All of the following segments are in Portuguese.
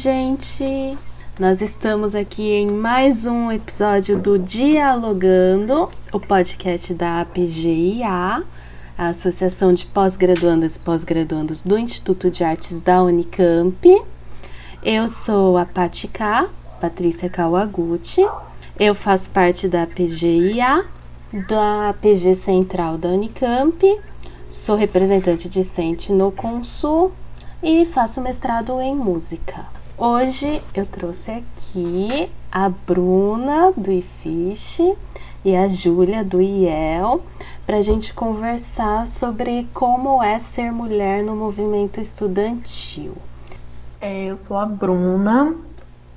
gente! Nós estamos aqui em mais um episódio do Dialogando, o podcast da APGIA, a Associação de Pós-Graduandas e Pós-Graduandos do Instituto de Artes da Unicamp. Eu sou a Patica, Patrícia Kawaguchi. Eu faço parte da APGIA, da PG Central da Unicamp. Sou representante discente no Consul e faço mestrado em música. Hoje eu trouxe aqui a Bruna do IFISH e a Júlia do IEL para a gente conversar sobre como é ser mulher no movimento estudantil. É, eu sou a Bruna,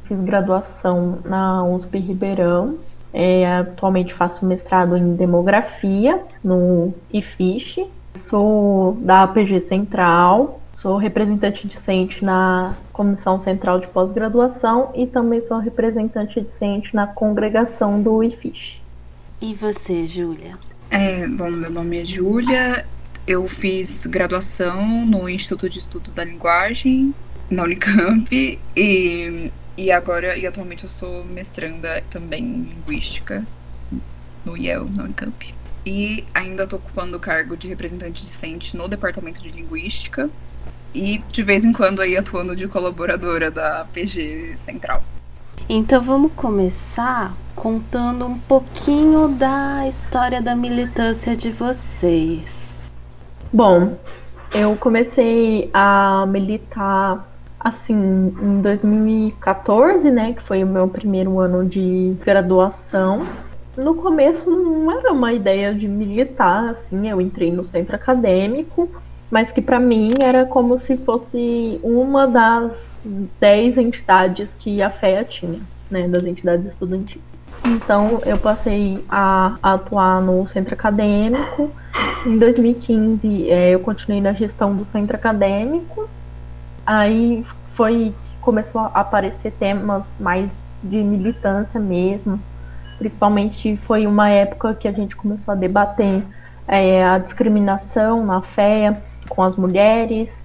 fiz graduação na USP Ribeirão. É, atualmente faço mestrado em demografia no IFISH. Sou da APG Central, Sou representante discente na Comissão Central de Pós-Graduação e também sou representante discente na congregação do IFISH. E você, Júlia? É, bom, meu nome é Júlia. Eu fiz graduação no Instituto de Estudos da Linguagem, na Unicamp, e, e agora, e atualmente eu sou mestranda também em Linguística no IEL, na Unicamp. E ainda estou ocupando o cargo de representante discente no Departamento de Linguística, e de vez em quando aí atuando de colaboradora da PG Central. Então vamos começar contando um pouquinho da história da militância de vocês. Bom, eu comecei a militar assim em 2014, né, que foi o meu primeiro ano de graduação. No começo não era uma ideia de militar, assim, eu entrei no centro acadêmico mas que para mim era como se fosse uma das dez entidades que a FEA tinha, né, das entidades estudantis. Então eu passei a, atuar no centro acadêmico. Em 2015 é, eu continuei na gestão do centro acadêmico. Aí foi começou a aparecer temas mais de militância mesmo. Principalmente foi uma época que a gente começou a debater é, a discriminação na FEA com as mulheres,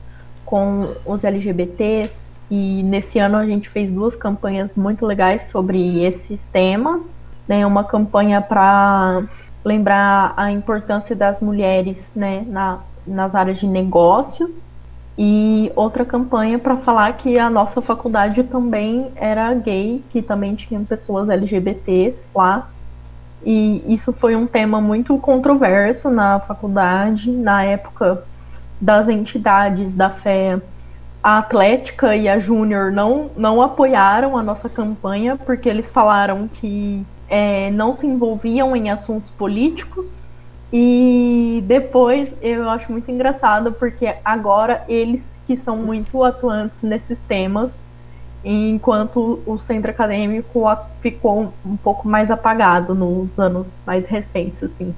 com os LGBTs. E nesse ano a gente fez duas campanhas muito legais sobre esses temas. Né? Uma campanha para lembrar a importância das mulheres né, na, nas áreas de negócios. E outra campanha para falar que a nossa faculdade também era gay, que também tinha pessoas LGBTs lá. E isso foi um tema muito controverso na faculdade. Na época, das entidades da fé, a Atlética e a Júnior não, não apoiaram a nossa campanha porque eles falaram que é, não se envolviam em assuntos políticos. E depois eu acho muito engraçado porque agora eles que são muito atuantes nesses temas, enquanto o centro acadêmico ficou um pouco mais apagado nos anos mais recentes, assim.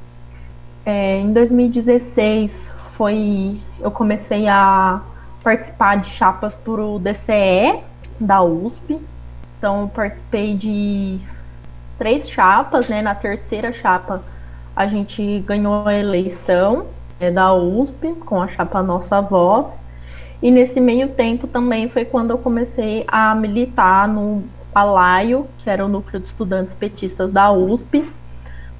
É, em 2016 foi eu comecei a participar de chapas para o DCE da USP. Então eu participei de três chapas, né? Na terceira chapa a gente ganhou a eleição é, da USP com a chapa Nossa Voz. E nesse meio tempo também foi quando eu comecei a militar no Palaio, que era o núcleo de estudantes petistas da USP,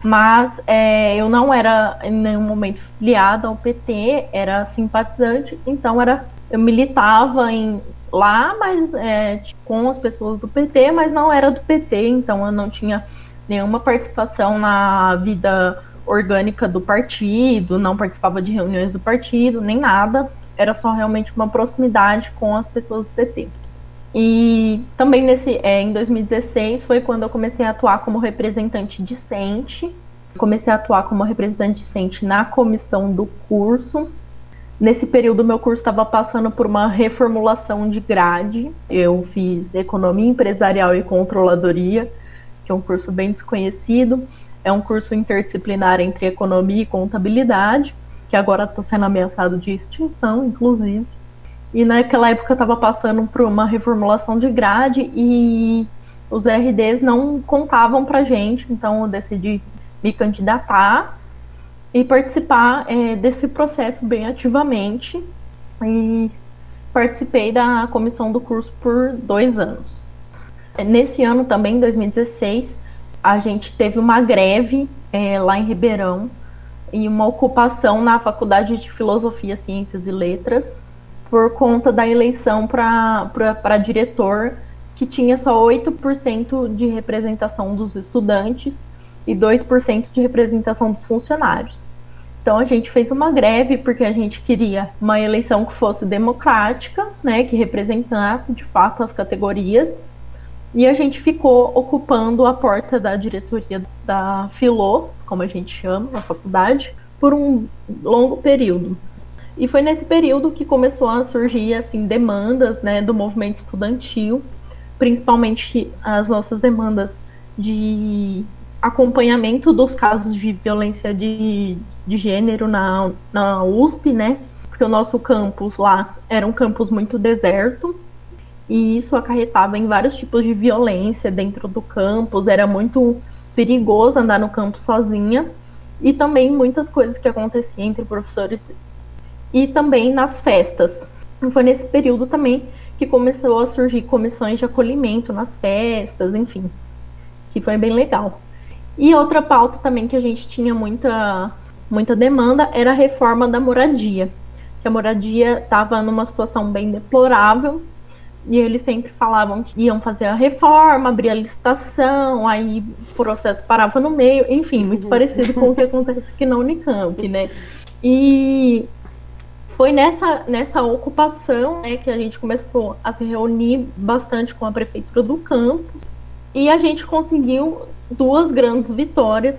mas é, eu não era em nenhum momento filiada ao PT, era simpatizante, então era eu militava em, lá, mas é, com as pessoas do PT, mas não era do PT, então eu não tinha nenhuma participação na vida orgânica do partido, não participava de reuniões do partido, nem nada. Era só realmente uma proximidade com as pessoas do PT. E também nesse, é, em 2016 foi quando eu comecei a atuar como representante discente. Comecei a atuar como representante discente na comissão do curso. Nesse período, meu curso estava passando por uma reformulação de grade. Eu fiz Economia Empresarial e Controladoria, que é um curso bem desconhecido. É um curso interdisciplinar entre Economia e Contabilidade, que agora está sendo ameaçado de extinção, inclusive. E naquela época estava passando por uma reformulação de grade e os RDs não contavam para gente, então eu decidi me candidatar e participar é, desse processo bem ativamente. E participei da comissão do curso por dois anos. Nesse ano também, 2016, a gente teve uma greve é, lá em Ribeirão e uma ocupação na Faculdade de Filosofia, Ciências e Letras por conta da eleição para diretor, que tinha só 8% de representação dos estudantes e 2% de representação dos funcionários. Então a gente fez uma greve porque a gente queria uma eleição que fosse democrática, né, que representasse de fato as categorias. E a gente ficou ocupando a porta da diretoria da Filô, como a gente chama, na faculdade, por um longo período. E foi nesse período que começou a surgir assim demandas, né, do movimento estudantil, principalmente as nossas demandas de acompanhamento dos casos de violência de, de gênero na, na USP, né? Porque o nosso campus lá era um campus muito deserto e isso acarretava em vários tipos de violência dentro do campus, era muito perigoso andar no campus sozinha e também muitas coisas que aconteciam entre professores e também nas festas. E foi nesse período também que começou a surgir comissões de acolhimento nas festas, enfim, que foi bem legal. E outra pauta também que a gente tinha muita, muita demanda era a reforma da moradia. Que a moradia estava numa situação bem deplorável e eles sempre falavam que iam fazer a reforma, abrir a licitação, aí o processo parava no meio, enfim, muito uhum. parecido com o que acontece aqui na Unicamp, né? E foi nessa, nessa ocupação né, que a gente começou a se reunir bastante com a prefeitura do campus e a gente conseguiu duas grandes vitórias.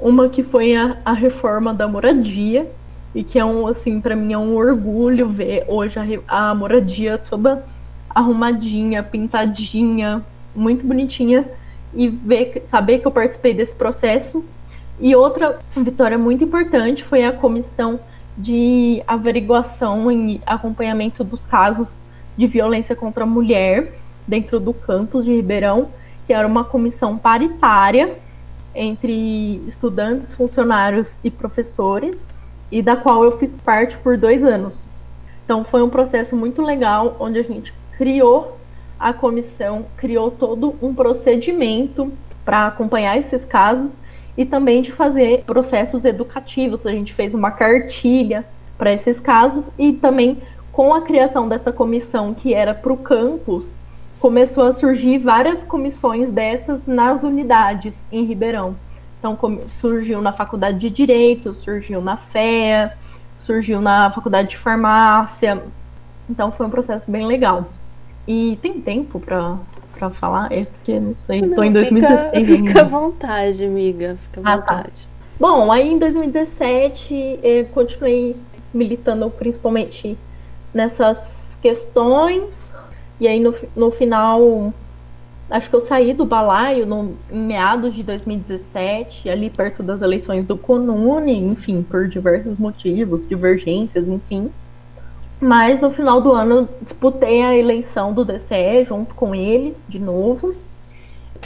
Uma que foi a, a reforma da moradia, e que é um, assim, para mim é um orgulho ver hoje a, a moradia toda arrumadinha, pintadinha, muito bonitinha, e ver, saber que eu participei desse processo. E outra vitória muito importante foi a comissão de averiguação e acompanhamento dos casos de violência contra a mulher dentro do campus de Ribeirão, que era uma comissão paritária entre estudantes, funcionários e professores, e da qual eu fiz parte por dois anos. Então foi um processo muito legal, onde a gente criou a comissão, criou todo um procedimento para acompanhar esses casos e também de fazer processos educativos. A gente fez uma cartilha para esses casos e também com a criação dessa comissão que era para o campus, começou a surgir várias comissões dessas nas unidades em Ribeirão. Então surgiu na Faculdade de Direito, surgiu na FEA, surgiu na Faculdade de Farmácia. Então foi um processo bem legal. E tem tempo para para falar? É porque não sei, não, tô em 2016. Fica, fica à vontade, amiga. Fica à vontade. Ah, tá. Bom, aí em 2017 eu continuei militando principalmente nessas questões e aí no, no final, acho que eu saí do balaio no, em meados de 2017, ali perto das eleições do Conune, enfim, por diversos motivos, divergências, enfim. Mas no final do ano disputei a eleição do DCE junto com eles, de novo.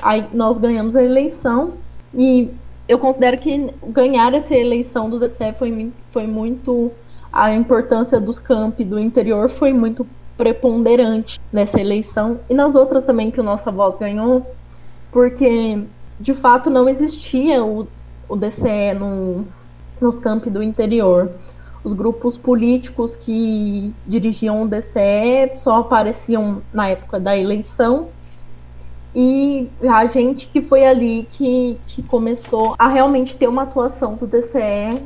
Aí nós ganhamos a eleição e eu considero que ganhar essa eleição do DCE foi, foi muito. A importância dos campi do interior foi muito preponderante nessa eleição e nas outras também que o Nossa Voz ganhou, porque de fato não existia o, o DCE no, nos campos do interior. Os grupos políticos que dirigiam o DCE só apareciam na época da eleição e a gente que foi ali que, que começou a realmente ter uma atuação do DCE,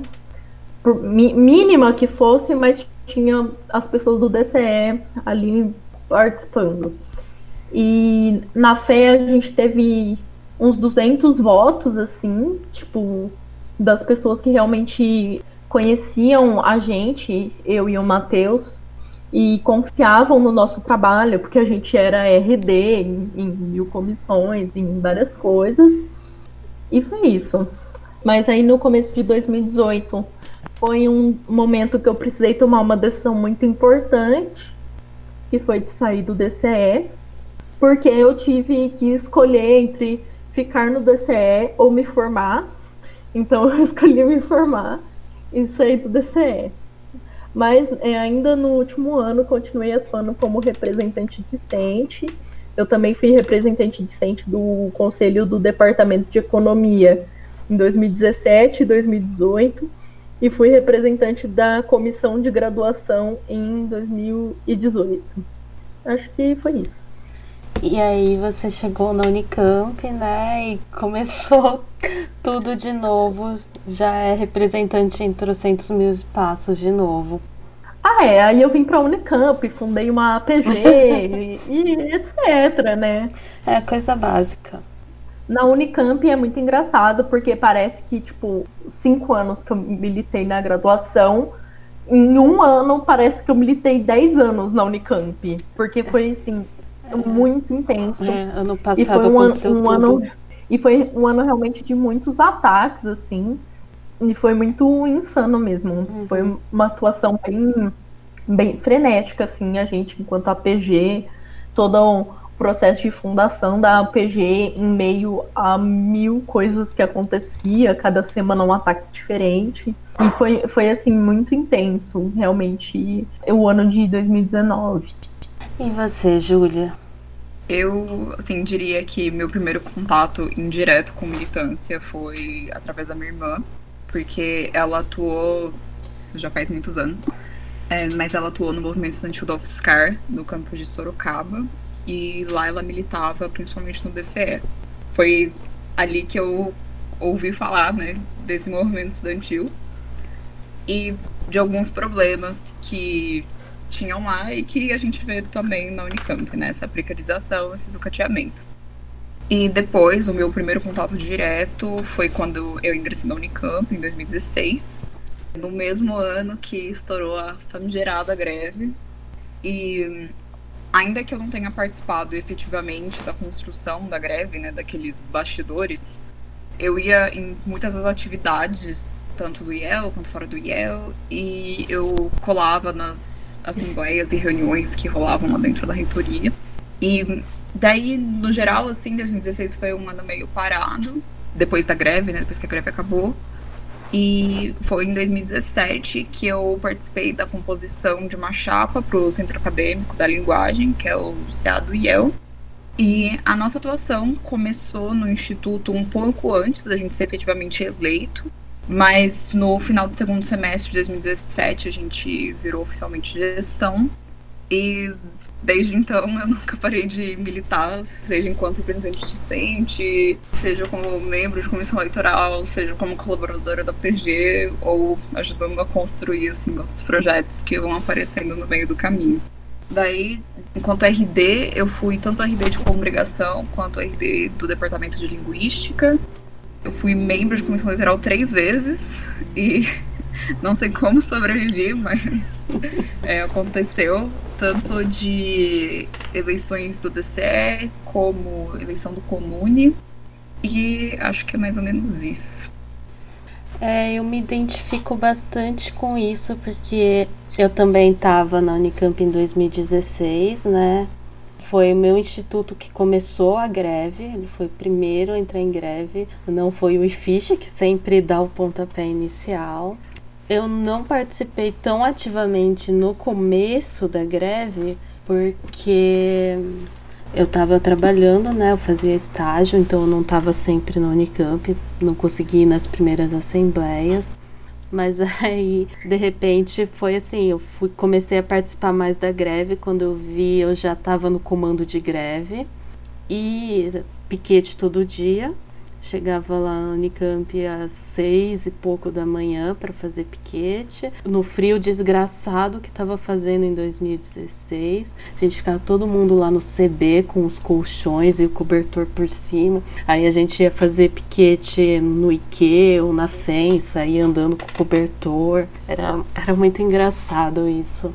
por mínima que fosse, mas tinha as pessoas do DCE ali participando. E na fé a gente teve uns 200 votos, assim, tipo, das pessoas que realmente conheciam a gente, eu e o Matheus, e confiavam no nosso trabalho, porque a gente era RD em, em mil comissões, em várias coisas. E foi isso. Mas aí no começo de 2018 foi um momento que eu precisei tomar uma decisão muito importante, que foi de sair do DCE, porque eu tive que escolher entre ficar no DCE ou me formar. Então eu escolhi me formar e sair do DCE. Mas é, ainda no último ano continuei atuando como representante discente. Eu também fui representante discente do Conselho do Departamento de Economia em 2017 e 2018 e fui representante da comissão de graduação em 2018. Acho que foi isso. E aí você chegou na Unicamp, né? E começou tudo de novo. Já é representante em trocentos mil espaços de novo. Ah, é. Aí eu vim pra Unicamp, fundei uma APG e, e etc, né? É coisa básica. Na Unicamp é muito engraçado, porque parece que, tipo, cinco anos que eu militei na graduação, em um ano parece que eu militei dez anos na Unicamp. Porque foi, assim. Muito intenso. É, ano passado e foi um, aconteceu um tudo. ano E foi um ano realmente de muitos ataques, assim. E foi muito insano mesmo. Uhum. Foi uma atuação bem, bem frenética, assim, a gente, enquanto APG, todo o processo de fundação da APG em meio a mil coisas que acontecia, cada semana um ataque diferente. E foi, foi assim, muito intenso, realmente, o ano de 2019. E você, Júlia? Eu, assim, diria que meu primeiro contato indireto com militância foi através da minha irmã, porque ela atuou, isso já faz muitos anos, é, mas ela atuou no movimento estudantil da UFSCar, no campus de Sorocaba, e lá ela militava principalmente no DCE. Foi ali que eu ouvi falar, né, desse movimento estudantil e de alguns problemas que tinham lá e que a gente vê também na Unicamp, né? Essa precarização, esse sucateamento. E depois, o meu primeiro contato direto foi quando eu ingressei na Unicamp, em 2016, no mesmo ano que estourou a famigerada greve. E ainda que eu não tenha participado efetivamente da construção da greve, né, daqueles bastidores, eu ia em muitas das atividades, tanto do IEL quanto fora do IEL, e eu colava nas assembleias e reuniões que rolavam lá dentro da reitoria. E daí, no geral, assim, 2016 foi um ano meio parado, depois da greve, né? Depois que a greve acabou. E foi em 2017 que eu participei da composição de uma chapa para o Centro Acadêmico da Linguagem, que é o CEADO IEL. E a nossa atuação começou no Instituto um pouco antes da gente ser efetivamente eleito. Mas no final do segundo semestre de 2017 a gente virou oficialmente gestão e desde então eu nunca parei de militar, seja enquanto representante discente, seja como membro de comissão eleitoral, seja como colaboradora da PG ou ajudando a construir assim os projetos que vão aparecendo no meio do caminho. Daí, enquanto RD, eu fui tanto RD de congregação quanto RD do departamento de linguística eu fui membro de comissão eleitoral três vezes e não sei como sobrevivi, mas é, aconteceu tanto de eleições do DCE como eleição do Comune e acho que é mais ou menos isso. É, eu me identifico bastante com isso porque eu também estava na Unicamp em 2016, né? Foi o meu instituto que começou a greve, ele foi o primeiro a entrar em greve, não foi o IFISH, que sempre dá o pontapé inicial. Eu não participei tão ativamente no começo da greve, porque eu estava trabalhando, né? Eu fazia estágio, então eu não estava sempre na Unicamp, não consegui ir nas primeiras assembleias. Mas aí, de repente, foi assim, eu fui, comecei a participar mais da greve, quando eu vi, eu já estava no comando de greve. E piquete todo dia. Chegava lá no Unicamp às seis e pouco da manhã para fazer piquete. No frio desgraçado que estava fazendo em 2016. A gente ficava todo mundo lá no CB com os colchões e o cobertor por cima. Aí a gente ia fazer piquete no Ike ou na FEM, saía andando com o cobertor. Era, era muito engraçado isso.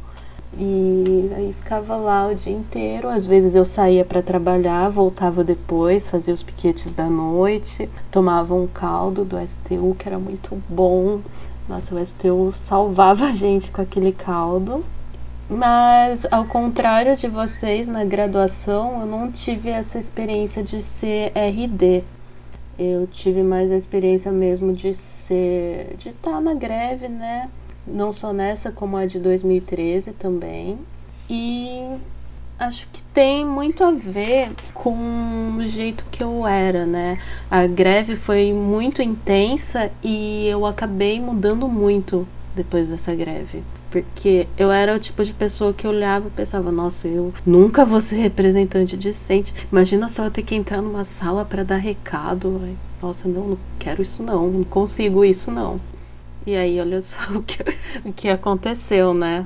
E aí ficava lá o dia inteiro. Às vezes eu saía para trabalhar, voltava depois, fazia os piquetes da noite, tomava um caldo do STU que era muito bom. Nossa, o STU salvava a gente com aquele caldo. Mas ao contrário de vocês na graduação, eu não tive essa experiência de ser RD. Eu tive mais a experiência mesmo de ser de estar tá na greve, né? Não só nessa, como a de 2013 também. E acho que tem muito a ver com o jeito que eu era, né? A greve foi muito intensa e eu acabei mudando muito depois dessa greve. Porque eu era o tipo de pessoa que olhava e pensava, nossa, eu nunca vou ser representante decente. Imagina só eu ter que entrar numa sala para dar recado. Nossa, não, não quero isso não, não consigo isso não. E aí, olha só o que, o que aconteceu, né?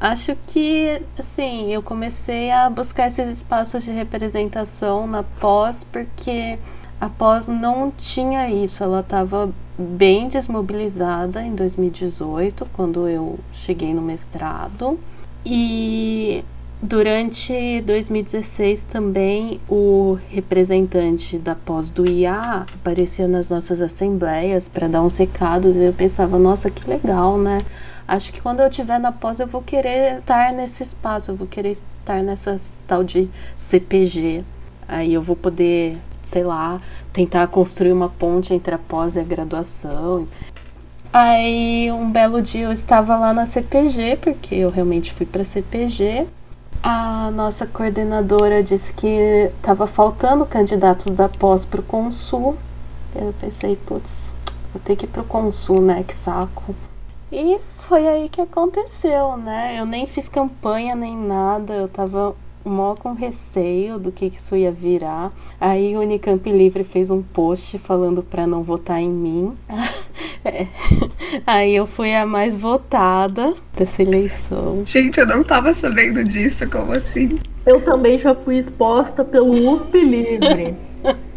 Acho que, assim, eu comecei a buscar esses espaços de representação na pós porque a pós não tinha isso, ela estava bem desmobilizada em 2018, quando eu cheguei no mestrado. E durante 2016 também o representante da pós do IA aparecia nas nossas assembleias para dar uns recados e eu pensava, nossa, que legal, né? Acho que quando eu estiver na pós eu vou querer estar nesse espaço, eu vou querer estar nessa tal de CPG. Aí eu vou poder, sei lá, tentar construir uma ponte entre a pós e a graduação. Aí um belo dia eu estava lá na CPG, porque eu realmente fui para CPG. A nossa coordenadora disse que estava faltando candidatos da pós para o Consul. Eu pensei, putz, vou ter que ir para o Consul, né? Que saco. E foi aí que aconteceu, né? Eu nem fiz campanha nem nada, eu tava mó com receio do que isso ia virar. Aí o Unicamp Livre fez um post falando para não votar em mim. é. Aí eu fui a mais votada dessa eleição. Gente, eu não tava sabendo disso, como assim? Eu também já fui exposta pelo USP Livre.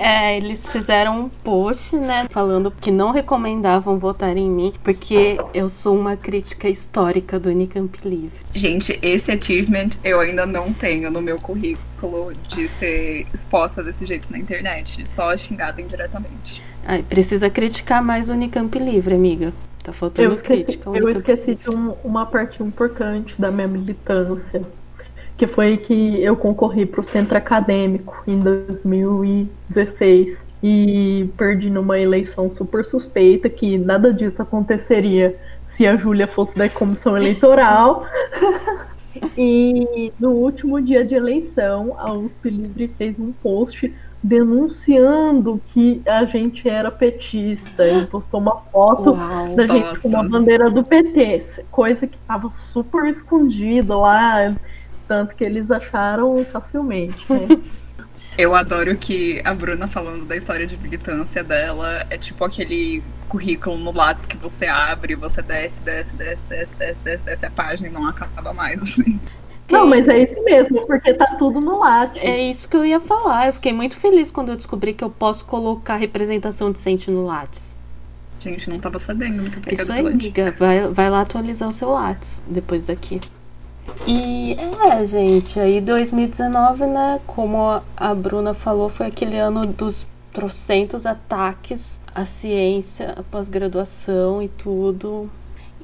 É, eles fizeram um post, né, falando que não recomendavam votar em mim, porque eu sou uma crítica histórica do Unicamp Livre. Gente, esse achievement eu ainda não tenho no meu currículo de ser exposta desse jeito na internet, só xingada indiretamente. Ai, precisa criticar mais o Unicamp Livre, amiga. Tá faltando eu esqueci, crítica. Eu esqueci de um, uma parte importante da minha militância que foi que eu concorri para o centro acadêmico em 2016 e perdi numa eleição super suspeita que nada disso aconteceria se a Júlia fosse da comissão eleitoral. e no último dia de eleição, a USP Livre fez um post denunciando que a gente era petista e postou uma foto Uau, da gente com uma bandeira do PT, coisa que estava super escondida lá tanto que eles acharam facilmente. Né? Eu adoro que a Bruna falando da história de militância dela é tipo aquele currículo no Lattes que você abre, você desce, desce, desce, desce, desce, desce, desce a página e não acaba mais, assim. Não, mas é isso mesmo, porque tá tudo no Lattes. É isso que eu ia falar. Eu fiquei muito feliz quando eu descobri que eu posso colocar representação decente no Lattes. Gente, não tava sabendo. Muito obrigada Isso aí, amiga. Vai, vai lá atualizar o seu Lattes depois daqui. E é, gente, aí 2019, né, como a Bruna falou, foi aquele ano dos trocentos ataques à ciência, à pós-graduação e tudo.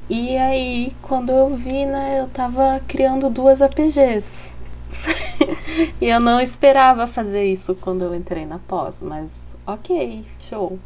E aí, quando eu vi, né, eu tava criando duas APGs. e eu não esperava fazer isso quando eu entrei na pós, mas ok, show.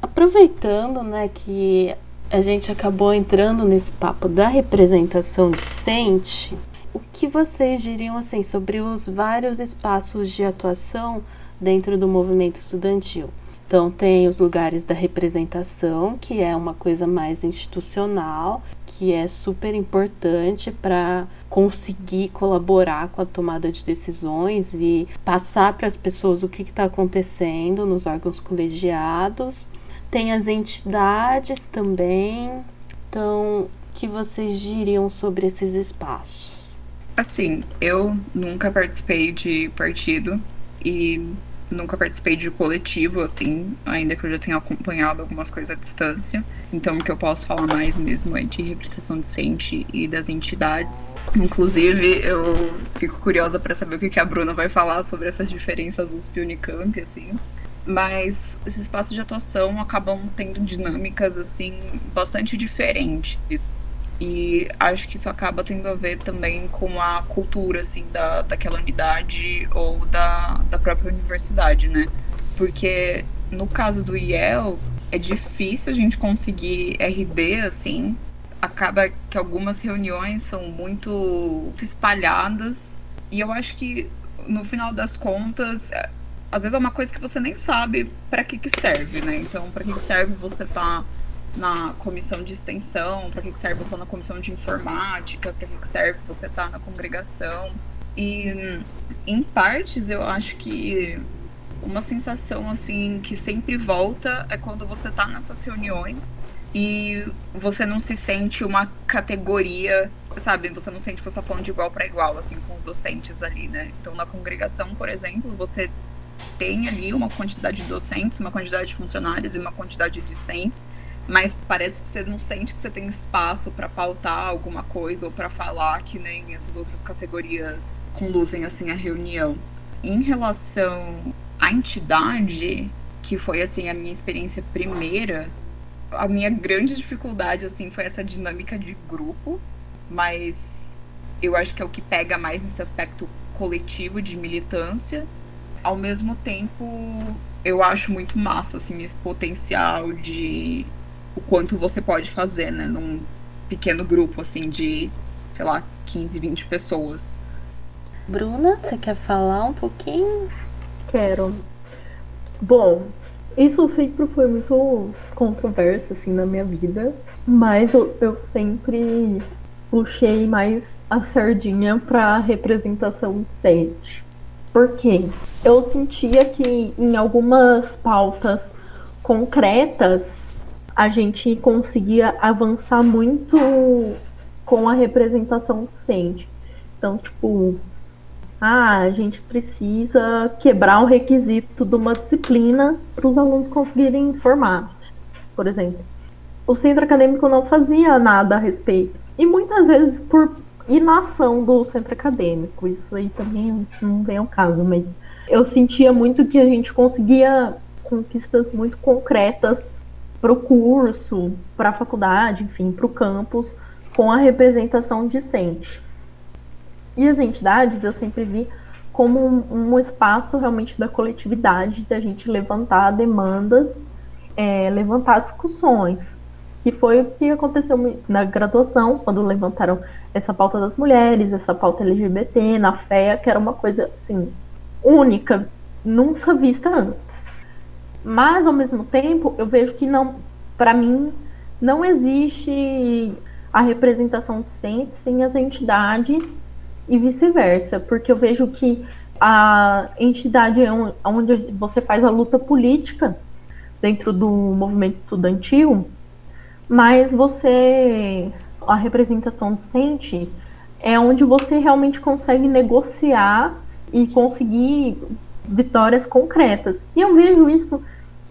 Aproveitando, né, que a gente acabou entrando nesse papo da representação decente, o que vocês diriam assim sobre os vários espaços de atuação dentro do movimento estudantil? Então tem os lugares da representação, que é uma coisa mais institucional, que é super importante para conseguir colaborar com a tomada de decisões e passar para as pessoas o que está acontecendo nos órgãos colegiados. Tem as entidades também. Então, o que vocês diriam sobre esses espaços? Assim, eu nunca participei de partido e nunca participei de coletivo, assim, ainda que eu já tenha acompanhado algumas coisas à distância. Então, o que eu posso falar mais mesmo é de representação decente e das entidades. Inclusive, eu fico curiosa para saber o que a Bruna vai falar sobre essas diferenças USP e Unicamp, assim mas esses espaços de atuação acabam tendo dinâmicas assim bastante diferentes e acho que isso acaba tendo a ver também com a cultura assim da, daquela unidade ou da, da própria universidade, né? Porque no caso do IEL, é difícil a gente conseguir RD assim. Acaba que algumas reuniões são muito espalhadas. E eu acho que, no final das contas, é, às vezes é uma coisa que você nem sabe para que, que serve, né? Então, para que, que serve você estar tá na comissão de extensão, para que, que serve você tá na comissão de informática, para que, que serve você estar tá na congregação. E, em partes, eu acho que uma sensação assim que sempre volta é quando você tá nessas reuniões e você não se sente uma categoria, sabe? Você não sente que você tá falando de igual para igual, assim, com os docentes ali, né? Então, na congregação, por exemplo, você tem ali uma quantidade de docentes, uma quantidade de funcionários e uma quantidade de discentes, mas parece que você não sente que você tem espaço para pautar alguma coisa ou para falar que nem essas outras categorias conduzem assim a reunião. Em relação à entidade, que foi assim a minha experiência primeira, a minha grande dificuldade assim foi essa dinâmica de grupo, mas eu acho que é o que pega mais nesse aspecto coletivo de militância. Ao mesmo tempo, eu acho muito massa assim esse potencial de o quanto você pode fazer, né, num pequeno grupo assim de, sei lá, 15, 20 pessoas. Bruna, você quer falar um pouquinho? Quero. Bom, isso sempre foi muito controverso assim na minha vida, mas eu, eu sempre puxei mais a sardinha para representação decente. Por quê? Eu sentia que em algumas pautas concretas a gente conseguia avançar muito com a representação decente. Então, tipo, ah, a gente precisa quebrar o requisito de uma disciplina para os alunos conseguirem formar, por exemplo. O centro acadêmico não fazia nada a respeito. E muitas vezes por inação do centro acadêmico. Isso aí também não vem ao caso, mas eu sentia muito que a gente conseguia conquistas muito concretas para o curso, para a faculdade, enfim, para o campus, com a representação discente. E as entidades eu sempre vi como um, um espaço realmente da coletividade, da gente levantar demandas, é, levantar discussões. Que foi o que aconteceu na graduação, quando levantaram essa pauta das mulheres, essa pauta LGBT, na FEA, que era uma coisa assim, única, nunca vista antes. Mas ao mesmo tempo, eu vejo que não, para mim, não existe a representação decente sem as entidades e vice-versa, porque eu vejo que a entidade é onde você faz a luta política dentro do movimento estudantil, mas você a representação decente é onde você realmente consegue negociar e conseguir vitórias concretas. E eu vejo isso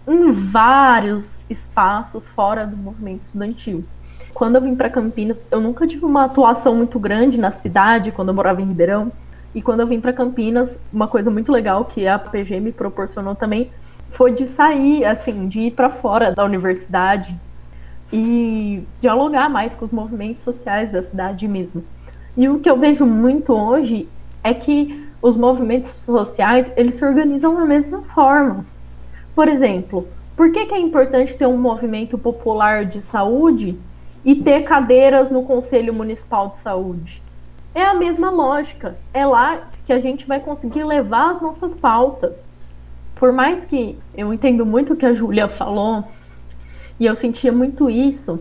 em vários espaços fora do movimento estudantil. Quando eu vim para Campinas, eu nunca tive uma atuação muito grande na cidade, quando eu morava em Ribeirão. E quando eu vim para Campinas, uma coisa muito legal que a PG me proporcionou também foi de sair, assim, de ir para fora da universidade e dialogar mais com os movimentos sociais da cidade mesmo. E o que eu vejo muito hoje é que os movimentos sociais, eles se organizam da mesma forma. Por exemplo, por que, que é importante ter um movimento popular de saúde e ter cadeiras no Conselho Municipal de Saúde? É a mesma lógica. É lá que a gente vai conseguir levar as nossas pautas. Por mais que eu entendo muito o que a Júlia falou, e eu sentia muito isso,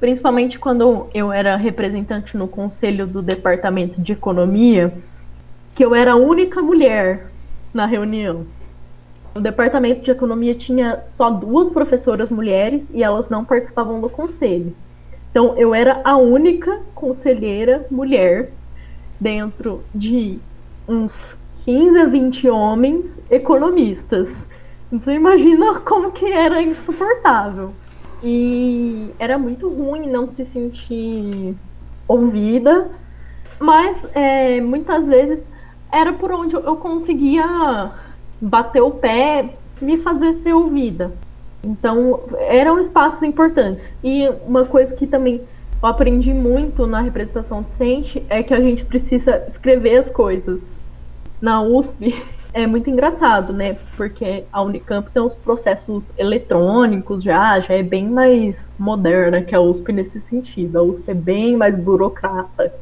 principalmente quando eu era representante no conselho do departamento de economia, que eu era a única mulher na reunião. O departamento de economia tinha só duas professoras mulheres e elas não participavam do conselho. Então eu era a única conselheira mulher dentro de uns 15 a 20 homens economistas. Então imagina como que era insuportável. E era muito ruim não se sentir ouvida, mas é, muitas vezes era por onde eu conseguia bater o pé, me fazer ser ouvida. Então, eram espaços importantes. E uma coisa que também eu aprendi muito na representação docente é que a gente precisa escrever as coisas. Na USP, é muito engraçado, né? Porque a Unicamp tem os processos eletrônicos já, já é bem mais moderna que a USP nesse sentido. A USP é bem mais burocrata.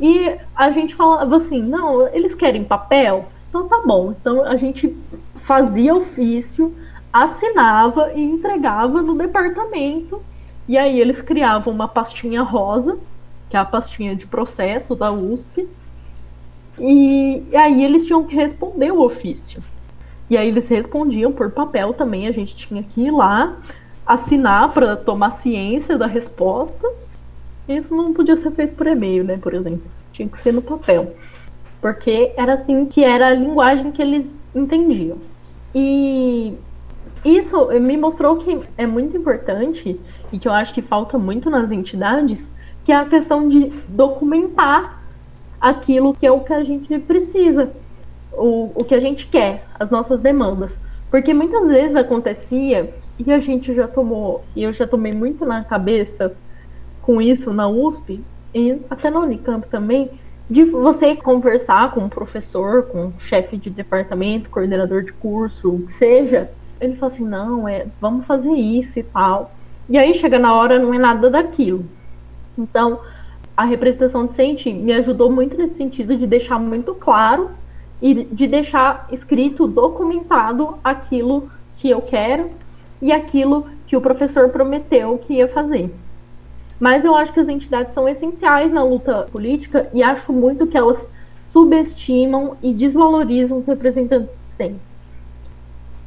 E a gente falava assim, não, eles querem papel? Então tá bom. Então a gente fazia ofício, assinava e entregava no departamento. E aí eles criavam uma pastinha rosa, que é a pastinha de processo da USP, e, e aí eles tinham que responder o ofício. E aí eles respondiam por papel também, a gente tinha que ir lá, assinar para tomar ciência da resposta. Isso não podia ser feito por e-mail, né, por exemplo. Tinha que ser no papel. Porque era assim que era a linguagem que eles entendiam. E isso me mostrou que é muito importante e que eu acho que falta muito nas entidades, que é a questão de documentar aquilo que é o que a gente precisa, o, o que a gente quer, as nossas demandas. Porque muitas vezes acontecia, e a gente já tomou, e eu já tomei muito na cabeça com isso na USP, e até na Unicamp também, de você conversar com um professor, com um chefe de departamento, coordenador de curso, o que seja, ele fala assim, não, é, vamos fazer isso e tal. E aí chega na hora, não é nada daquilo. Então, a representação docente me ajudou muito nesse sentido de deixar muito claro e de deixar escrito, documentado aquilo que eu quero e aquilo que o professor prometeu que ia fazer. Mas eu acho que as entidades são essenciais na luta política e acho muito que elas subestimam e desvalorizam os representantes docentes.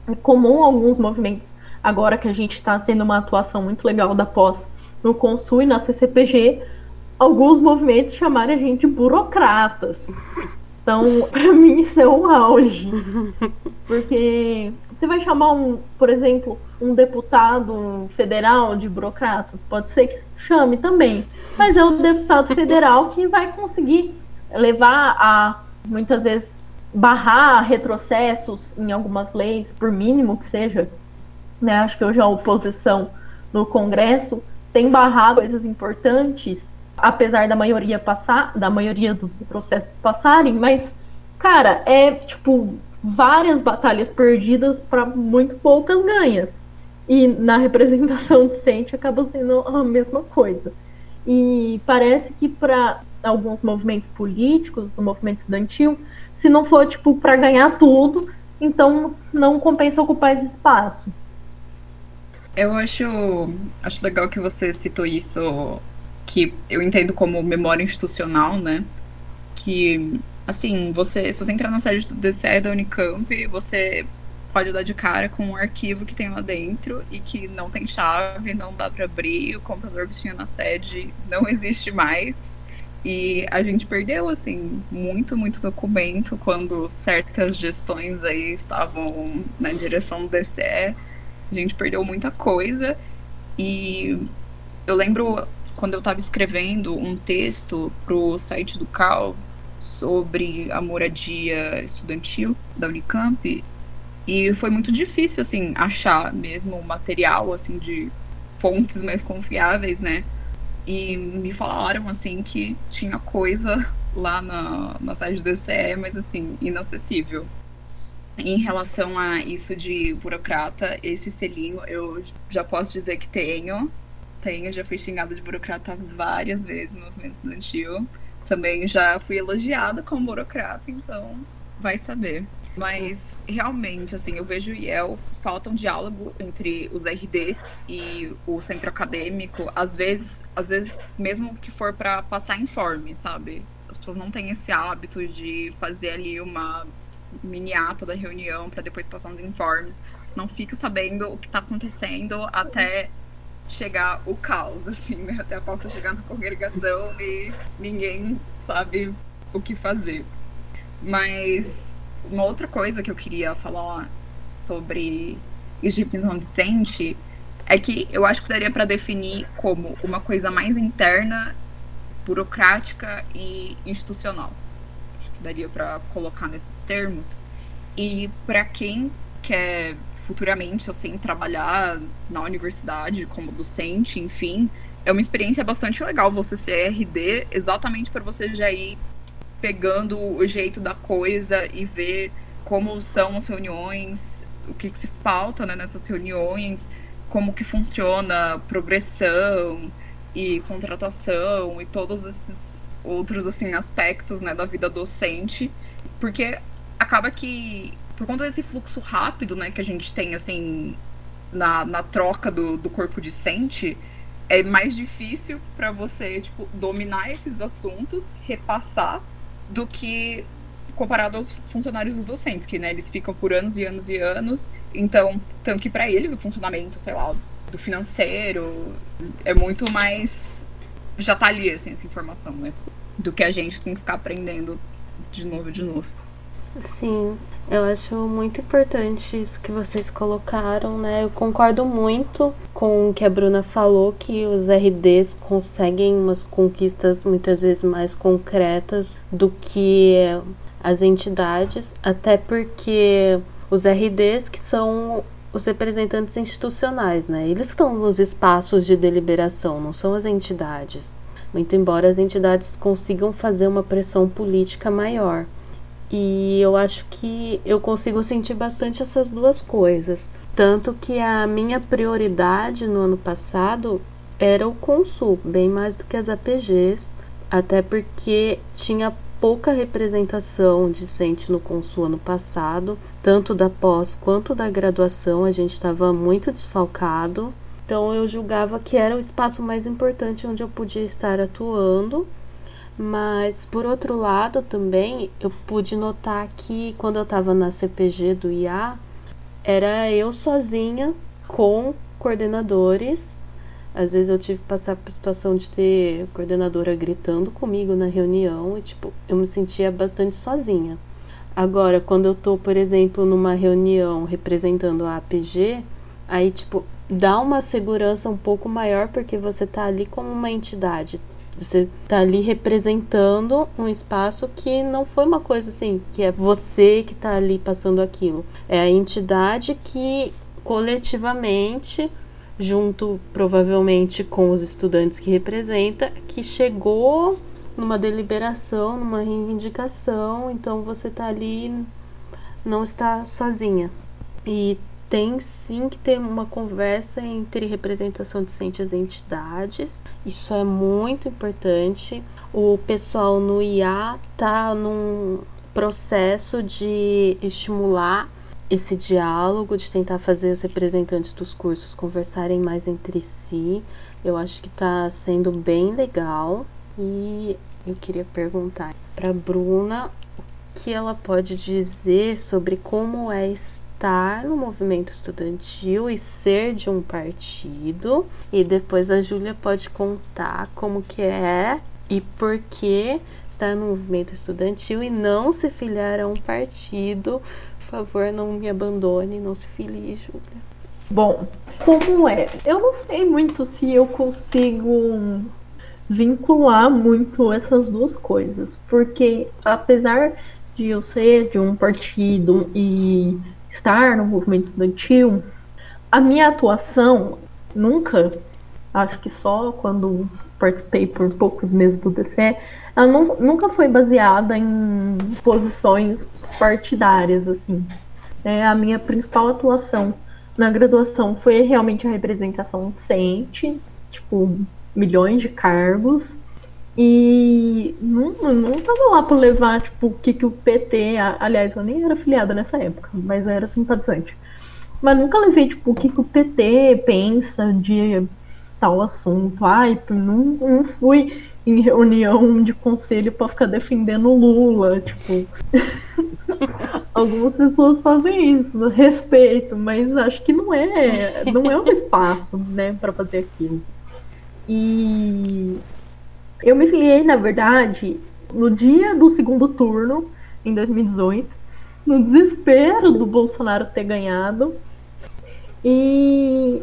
É comum alguns movimentos, agora que a gente está tendo uma atuação muito legal da pós no Consul e na CCPG, alguns movimentos chamarem a gente de burocratas. Então, para mim, isso é um auge. Porque você vai chamar um, por exemplo, um deputado federal de burocrata? Pode ser que chame também. Mas é o deputado federal que vai conseguir levar a, muitas vezes, barrar retrocessos em algumas leis, por mínimo que seja. Né? Acho que hoje a oposição no Congresso tem barrado coisas importantes apesar da maioria passar, da maioria dos processos passarem, mas cara, é tipo várias batalhas perdidas para muito poucas ganhas. E na representação decente acaba sendo a mesma coisa. E parece que para alguns movimentos políticos, no movimento estudantil, se não for tipo para ganhar tudo, então não compensa ocupar esse espaço. Eu acho, acho legal que você citou isso que eu entendo como memória institucional, né? Que, assim, você, se você entrar na sede do DCE da Unicamp, você pode dar de cara com um arquivo que tem lá dentro e que não tem chave, não dá para abrir, o computador que tinha na sede não existe mais. E a gente perdeu, assim, muito, muito documento quando certas gestões aí estavam na direção do DCE. A gente perdeu muita coisa. E eu lembro quando eu estava escrevendo um texto para o site do CAL sobre a moradia estudantil da Unicamp, e foi muito difícil, assim, achar mesmo material, assim, de fontes mais confiáveis, né? E me falaram, assim, que tinha coisa lá na, na site do DCE, mas, assim, inacessível. Em relação a isso de burocrata, esse selinho eu já posso dizer que tenho, tenho, já fui xingada de burocrata várias vezes no movimento estudantil. Também já fui elogiada como burocrata, então vai saber. Mas realmente, assim, eu vejo o IEL, falta um diálogo entre os RDs e o centro acadêmico, às vezes, às vezes mesmo que for para passar informe, sabe? As pessoas não têm esse hábito de fazer ali uma mini ata da reunião para depois passar uns informes. Você não fica sabendo o que está acontecendo até chegar o caos, assim, né? Até a pauta chegar na congregação e ninguém sabe o que fazer. Mas uma outra coisa que eu queria falar sobre isso de prisão decente é que eu acho que daria para definir como uma coisa mais interna, burocrática e institucional. Acho que daria para colocar nesses termos. E para quem quer futuramente, assim, trabalhar na universidade como docente, enfim, é uma experiência bastante legal você ser RD, exatamente para você já ir pegando o jeito da coisa e ver como são as reuniões, o que, que se pauta né, nessas reuniões, como que funciona progressão e contratação e todos esses outros assim aspectos né, da vida docente, porque acaba que por conta desse fluxo rápido né, que a gente tem assim na, na troca do, do corpo discente, é mais difícil para você tipo, dominar esses assuntos, repassar, do que comparado aos funcionários docentes, que né, eles ficam por anos e anos e anos. Então, tanto que para eles o funcionamento, sei lá, do financeiro é muito mais. Já tá ali, assim, essa informação, né? Do que a gente tem que ficar aprendendo de novo de novo. Sim, eu acho muito importante isso que vocês colocaram, né? Eu concordo muito com o que a Bruna falou, que os RDs conseguem umas conquistas muitas vezes mais concretas do que as entidades, até porque os RDs que são os representantes institucionais, né? Eles estão nos espaços de deliberação, não são as entidades. Muito embora as entidades consigam fazer uma pressão política maior. E eu acho que eu consigo sentir bastante essas duas coisas. Tanto que a minha prioridade no ano passado era o Consul, bem mais do que as APGs, até porque tinha pouca representação discente no Consul ano passado, tanto da pós quanto da graduação, a gente estava muito desfalcado. Então eu julgava que era o espaço mais importante onde eu podia estar atuando. Mas por outro lado também eu pude notar que quando eu estava na CPG do IA, era eu sozinha com coordenadores às vezes eu tive que passar por situação de ter coordenadora gritando comigo na reunião e, tipo, eu me sentia bastante sozinha. Agora, quando eu tô, por exemplo, numa reunião representando a APG, aí, tipo, dá uma segurança um pouco maior porque você tá ali como uma entidade. Você tá ali representando um espaço que não foi uma coisa assim, que é você que tá ali passando aquilo. É a entidade que coletivamente junto provavelmente com os estudantes que representa, que chegou numa deliberação, numa reivindicação, então você está ali, não está sozinha. E tem sim que ter uma conversa entre representação docente e as entidades, isso é muito importante. O pessoal no IA está num processo de estimular esse diálogo, de tentar fazer os representantes dos cursos conversarem mais entre si. Eu acho que está sendo bem legal e eu queria perguntar para Bruna que ela pode dizer sobre como é estar no movimento estudantil e ser de um partido. E depois a Júlia pode contar como que é e por que estar no movimento estudantil e não se filiar a um partido favor, não me abandone, não se filie, Júlia. Bom, como é? Eu não sei muito se eu consigo vincular muito essas duas coisas, porque apesar de eu ser de um partido e estar no movimento estudantil, a minha atuação nunca, acho que só quando participei por poucos meses do DCE, ela nunca foi baseada em posições partidárias, assim. É, a minha principal atuação na graduação foi realmente a representação docente, tipo, milhões de cargos. E não, não tava lá para levar, tipo, o que, que o PT. Aliás, eu nem era filiada nessa época, mas eu era simpatizante. Mas nunca levei, tipo, o que, que o PT pensa de tal assunto. Ai, não, não fui em reunião de conselho para ficar defendendo Lula, tipo. Algumas pessoas fazem isso, respeito, mas acho que não é, não é um espaço, né, para fazer aquilo. E eu me filiei, na verdade, no dia do segundo turno, em 2018, no desespero do Bolsonaro ter ganhado. E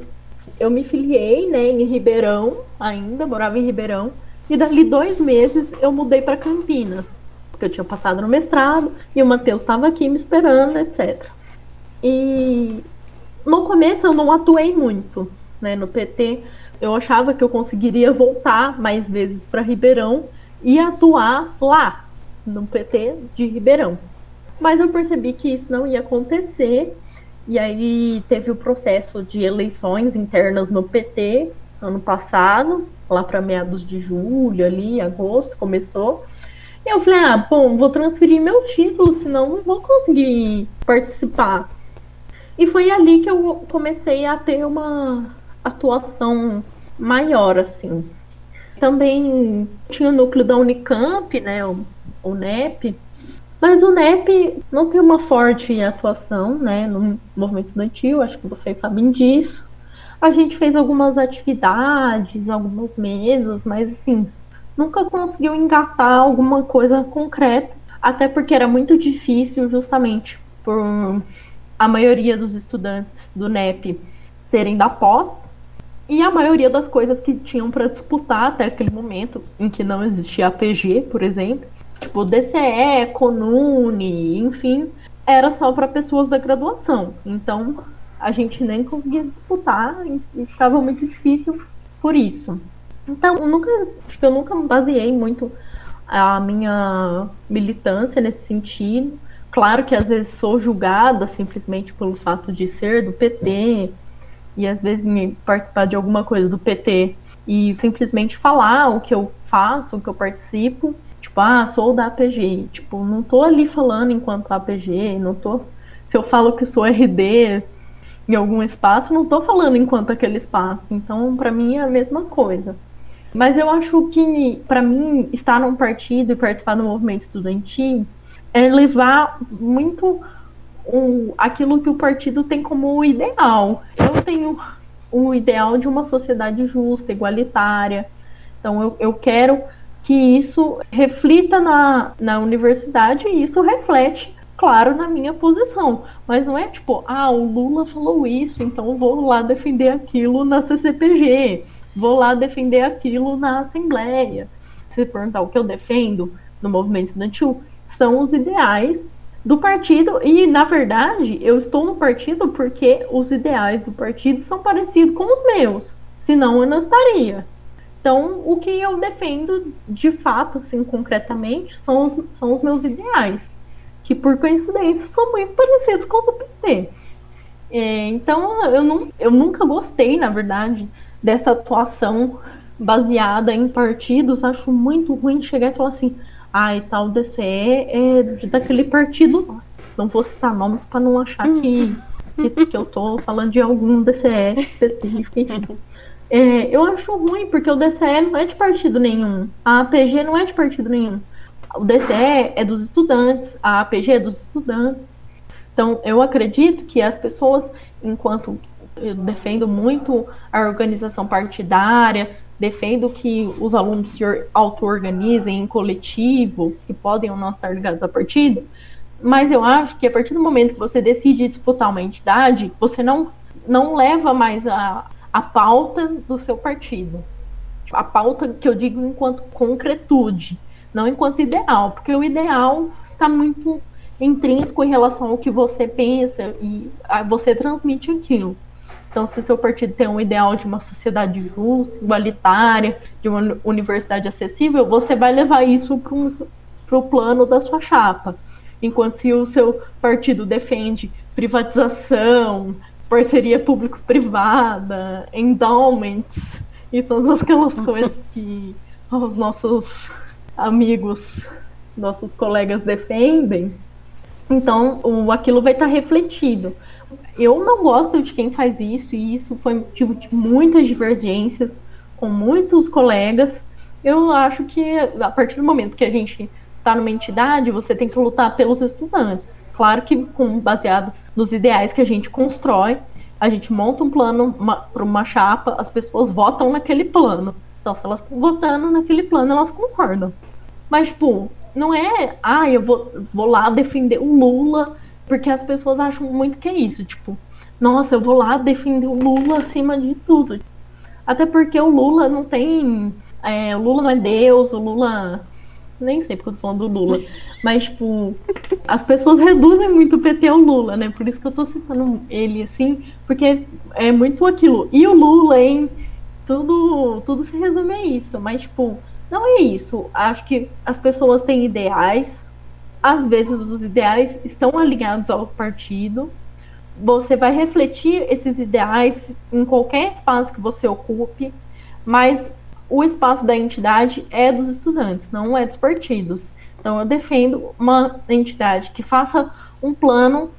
eu me filiei, né, em Ribeirão, ainda morava em Ribeirão. E dali dois meses eu mudei para Campinas, porque eu tinha passado no mestrado e o Matheus estava aqui me esperando, etc. E no começo eu não atuei muito né, no PT. Eu achava que eu conseguiria voltar mais vezes para Ribeirão e atuar lá, no PT de Ribeirão. Mas eu percebi que isso não ia acontecer. E aí teve o processo de eleições internas no PT ano passado, lá para meados de julho, ali, agosto, começou. E eu falei, ah, bom, vou transferir meu título, senão não vou conseguir participar. E foi ali que eu comecei a ter uma atuação maior, assim. Também tinha o núcleo da Unicamp, né, o, o NEP, mas o NEP não tem uma forte atuação né, no movimento estudantil, acho que vocês sabem disso. A gente fez algumas atividades, algumas mesas, mas assim, nunca conseguiu engatar alguma coisa concreta, até porque era muito difícil, justamente por a maioria dos estudantes do NEP serem da pós, e a maioria das coisas que tinham para disputar até aquele momento, em que não existia APG, por exemplo, tipo DCE, Conune, enfim, era só para pessoas da graduação. Então a gente nem conseguia disputar e ficava muito difícil por isso. Então, eu nunca, acho que eu nunca baseei muito a minha militância nesse sentido. Claro que às vezes sou julgada simplesmente pelo fato de ser do PT e às vezes participar de alguma coisa do PT e simplesmente falar o que eu faço, o que eu participo tipo, ah, sou da APG. Tipo, não tô ali falando enquanto APG, não tô. Se eu falo que sou RD em algum espaço, não tô falando enquanto aquele espaço. Então, para mim é a mesma coisa. Mas eu acho que, para mim, estar num partido e participar do movimento estudantil é levar muito um, aquilo que o partido tem como ideal. Eu tenho o ideal de uma sociedade justa, igualitária. Então, eu, eu quero que isso reflita na, na universidade e isso reflete, claro, na minha posição. Mas não é tipo, ah, o Lula falou isso, então vou lá defender aquilo na CCPG, vou lá defender aquilo na Assembleia. Se perguntar o que eu defendo no movimento estudantil, são os ideais do partido e na verdade eu estou no partido porque os ideais do partido são parecidos com os meus senão eu não estaria então, o que eu defendo, de fato, assim, concretamente, são os, são os meus ideais, que por coincidência são muito parecidos com o do PT. É, então, eu, não, eu nunca gostei, na verdade, dessa atuação baseada em partidos. Acho muito ruim chegar e falar assim: ai, ah, tal DCE é daquele partido. Não vou citar nomes para não achar que, que, que eu tô falando de algum DCE específico. É, eu acho ruim, porque o DCE não é de partido nenhum. A APG não é de partido nenhum. O DCE é dos estudantes, a APG é dos estudantes. Então, eu acredito que as pessoas, enquanto eu defendo muito a organização partidária, defendo que os alunos se auto-organizem em coletivos, que podem ou não estar ligados a partido, mas eu acho que a partir do momento que você decide disputar uma entidade, você não, não leva mais a, a pauta do seu partido. A pauta que eu digo enquanto concretude, não enquanto ideal, porque o ideal está muito intrínseco em relação ao que você pensa e você transmite aquilo. Então, se seu partido tem um ideal de uma sociedade justa, igualitária, de uma universidade acessível, você vai levar isso para o plano da sua chapa. Enquanto se o seu partido defende privatização, parceria público-privada, endowments e todas aquelas coisas que os nossos amigos, nossos colegas defendem. Então, o, aquilo vai estar refletido. Eu não gosto de quem faz isso, e isso foi motivo de muitas divergências com muitos colegas. Eu acho que a partir do momento que a gente está numa entidade, você tem que lutar pelos estudantes. Claro que com baseado nos ideais que a gente constrói, a gente monta um plano para uma chapa, as pessoas votam naquele plano. Então, se elas estão votando naquele plano, elas concordam. Mas, tipo, não é, ah, eu vou, vou lá defender o Lula, porque as pessoas acham muito que é isso. Tipo, nossa, eu vou lá defender o Lula acima de tudo. Até porque o Lula não tem. É, o Lula não é Deus, o Lula nem sei porque eu tô falando do Lula. Mas, tipo, as pessoas reduzem muito o PT ao Lula, né? Por isso que eu tô citando ele assim, porque é muito aquilo. E o Lula, hein? Tudo, tudo se resume a isso. Mas, tipo, não é isso. Acho que as pessoas têm ideais. Às vezes os ideais estão alinhados ao partido. Você vai refletir esses ideais em qualquer espaço que você ocupe, mas o espaço da entidade é dos estudantes, não é dos partidos. Então, eu defendo uma entidade que faça um plano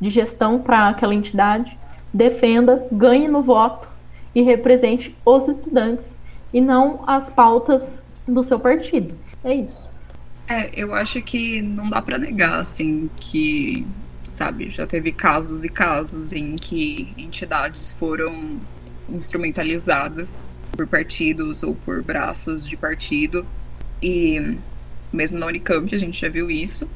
de gestão para aquela entidade, defenda, ganhe no voto e represente os estudantes e não as pautas do seu partido. É isso. É, eu acho que não dá para negar, assim, que, sabe, já teve casos e casos em que entidades foram instrumentalizadas por partidos ou por braços de partido. E mesmo na Unicamp a gente já viu isso.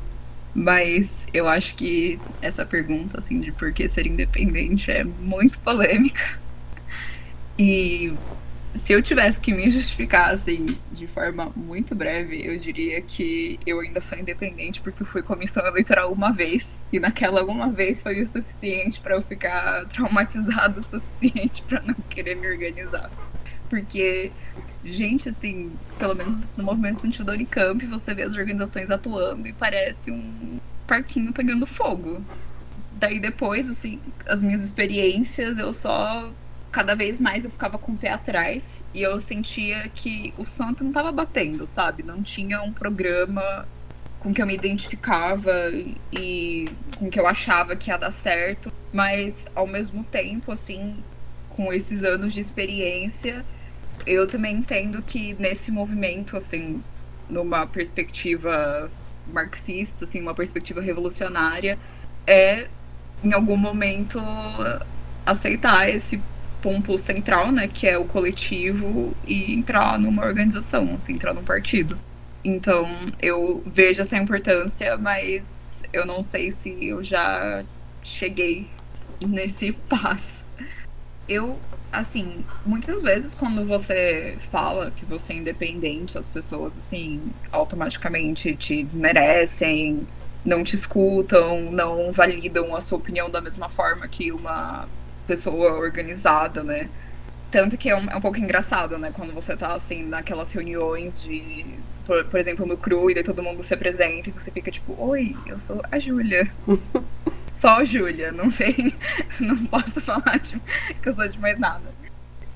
Mas eu acho que essa pergunta, assim, de por que ser independente é muito polêmica. E se eu tivesse que me justificar, assim, de forma muito breve, eu diria que eu ainda sou independente porque fui comissão eleitoral uma vez. E naquela uma vez foi o suficiente para eu ficar traumatizado o suficiente para não querer me organizar. Porque gente, assim, pelo menos no movimento da Unicamp, você vê as organizações atuando e parece um parquinho pegando fogo. Daí depois, assim, as minhas experiências, eu só. Cada vez mais eu ficava com o pé atrás e eu sentia que o santo não estava batendo, sabe? Não tinha um programa com que eu me identificava e com que eu achava que ia dar certo, mas ao mesmo tempo, assim, com esses anos de experiência, eu também entendo que nesse movimento, assim, numa perspectiva marxista, assim, uma perspectiva revolucionária, é em algum momento aceitar esse ponto central, né, que é o coletivo e entrar numa organização, assim, entrar num partido. Então, eu vejo essa importância, mas eu não sei se eu já cheguei nesse passo. Eu assim, muitas vezes quando você fala que você é independente, as pessoas, assim, automaticamente te desmerecem, não te escutam, não validam a sua opinião da mesma forma que uma pessoa organizada, né? Tanto que é um, é um pouco engraçado, né? Quando você tá, assim, naquelas reuniões de. Por, por exemplo, no CRU, e daí todo mundo se apresenta e você fica tipo: Oi, eu sou a Júlia. Só Júlia, não tem. Não posso falar de, que eu sou de mais nada.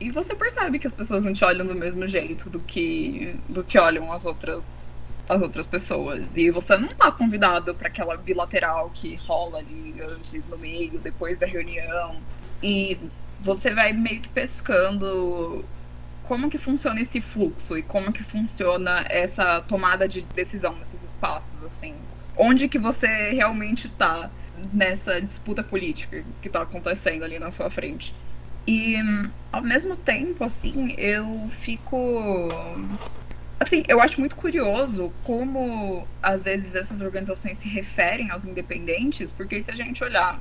E você percebe que as pessoas não te olham do mesmo jeito do que, do que olham as outras as outras pessoas. E você não tá convidado para aquela bilateral que rola ali antes, no meio, depois da reunião. E você vai meio que pescando como que funciona esse fluxo e como que funciona essa tomada de decisão nesses espaços, assim. Onde que você realmente tá nessa disputa política que está acontecendo ali na sua frente. E ao mesmo tempo, assim, eu fico. Assim, eu acho muito curioso como às vezes essas organizações se referem aos independentes, porque se a gente olhar,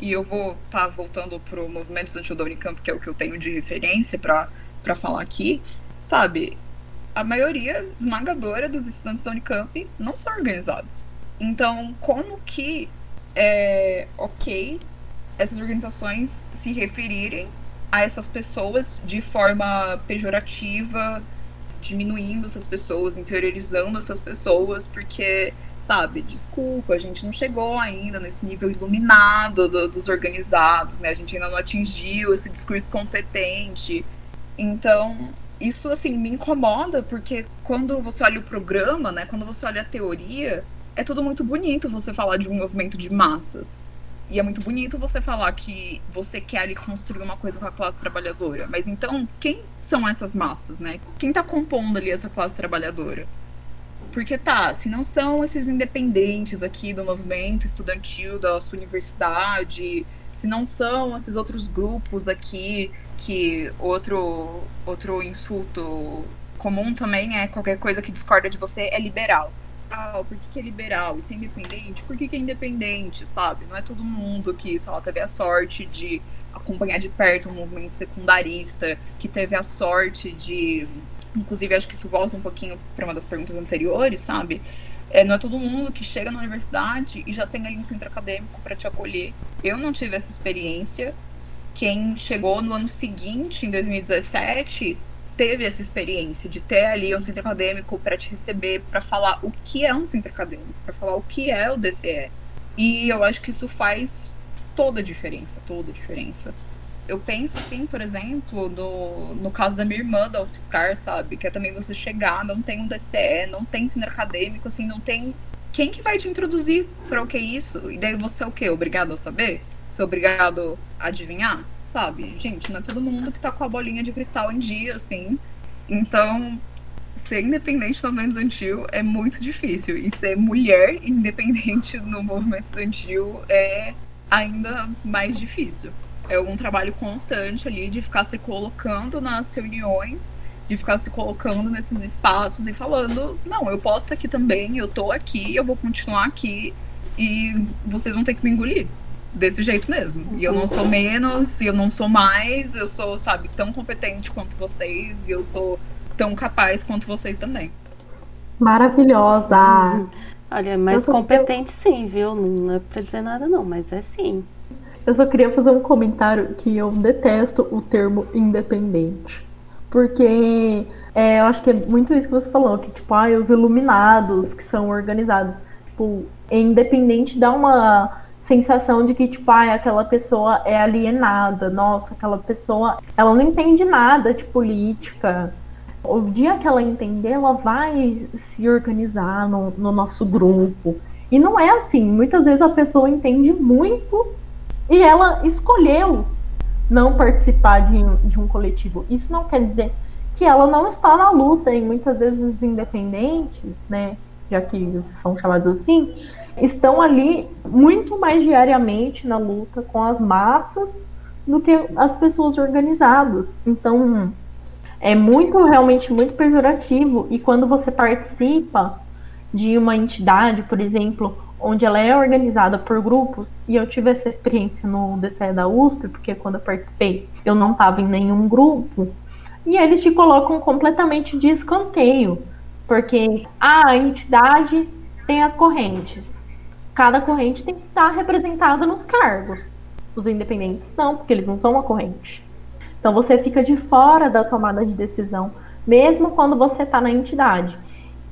e eu vou estar tá voltando pro movimento estudantil da Unicamp, que é o que eu tenho de referência para falar aqui, sabe? A maioria esmagadora dos estudantes da Unicamp não são organizados. Então, como que é ok essas organizações se referirem a essas pessoas de forma pejorativa, diminuindo essas pessoas, inferiorizando essas pessoas, porque, sabe, desculpa, a gente não chegou ainda nesse nível iluminado do, dos organizados, né? A gente ainda não atingiu esse discurso competente. Então, isso, assim, me incomoda, porque quando você olha o programa, né? Quando você olha a teoria, é tudo muito bonito você falar de um movimento de massas. E é muito bonito você falar que você quer ali construir uma coisa com a classe trabalhadora. Mas então, quem são essas massas, né? Quem tá compondo ali essa classe trabalhadora? Porque tá, se não são esses independentes aqui do movimento estudantil da sua universidade, se não são esses outros grupos aqui que outro outro insulto comum também é qualquer coisa que discorda de você é liberal liberal, por que, que é liberal? Isso é independente? Por que, que é independente, sabe? Não é todo mundo que, lá, teve a sorte de acompanhar de perto um movimento secundarista, que teve a sorte de. Inclusive, acho que isso volta um pouquinho para uma das perguntas anteriores, sabe? É, não é todo mundo que chega na universidade e já tem ali um centro acadêmico para te acolher. Eu não tive essa experiência. Quem chegou no ano seguinte, em 2017, teve essa experiência de ter ali um centro acadêmico para te receber, para falar o que é um centro acadêmico, para falar o que é o DCE. E eu acho que isso faz toda a diferença, toda a diferença. Eu penso assim, por exemplo, no, no caso da minha irmã da UFSCar, sabe? Que é também você chegar, não tem um DCE, não tem centro acadêmico, assim, não tem quem que vai te introduzir para o que é isso? E daí você é o quê? Obrigado a saber? Você é obrigado a adivinhar? Sabe? Gente, não é todo mundo que tá com a bolinha de cristal em dia, assim. Então, ser independente no movimento estudantil é muito difícil. E ser mulher independente no movimento estudantil é ainda mais difícil. É um trabalho constante ali de ficar se colocando nas reuniões de ficar se colocando nesses espaços e falando, não, eu posso estar aqui também, eu tô aqui, eu vou continuar aqui e vocês vão ter que me engolir. Desse jeito mesmo. E eu não sou menos, e eu não sou mais, eu sou, sabe, tão competente quanto vocês, e eu sou tão capaz quanto vocês também. Maravilhosa! Uhum. Olha, mais competente sim, viu? Não é pra dizer nada não, mas é sim. Eu só queria fazer um comentário que eu detesto o termo independente. Porque é, eu acho que é muito isso que você falou, que tipo, ah, os iluminados que são organizados. Tipo, é independente dá uma sensação de que, tipo, ah, aquela pessoa é alienada, nossa, aquela pessoa, ela não entende nada de política. O dia que ela entender, ela vai se organizar no, no nosso grupo. E não é assim. Muitas vezes a pessoa entende muito e ela escolheu não participar de, de um coletivo. Isso não quer dizer que ela não está na luta, e muitas vezes os independentes, né, já que são chamados assim, estão ali muito mais diariamente na luta com as massas do que as pessoas organizadas. Então, é muito, realmente, muito pejorativo. E quando você participa de uma entidade, por exemplo, onde ela é organizada por grupos, e eu tive essa experiência no DCE da USP, porque quando eu participei eu não estava em nenhum grupo, e eles te colocam completamente de escanteio, porque a entidade tem as correntes, cada corrente tem que estar representada nos cargos. Os independentes não, porque eles não são uma corrente. Então você fica de fora da tomada de decisão, mesmo quando você está na entidade.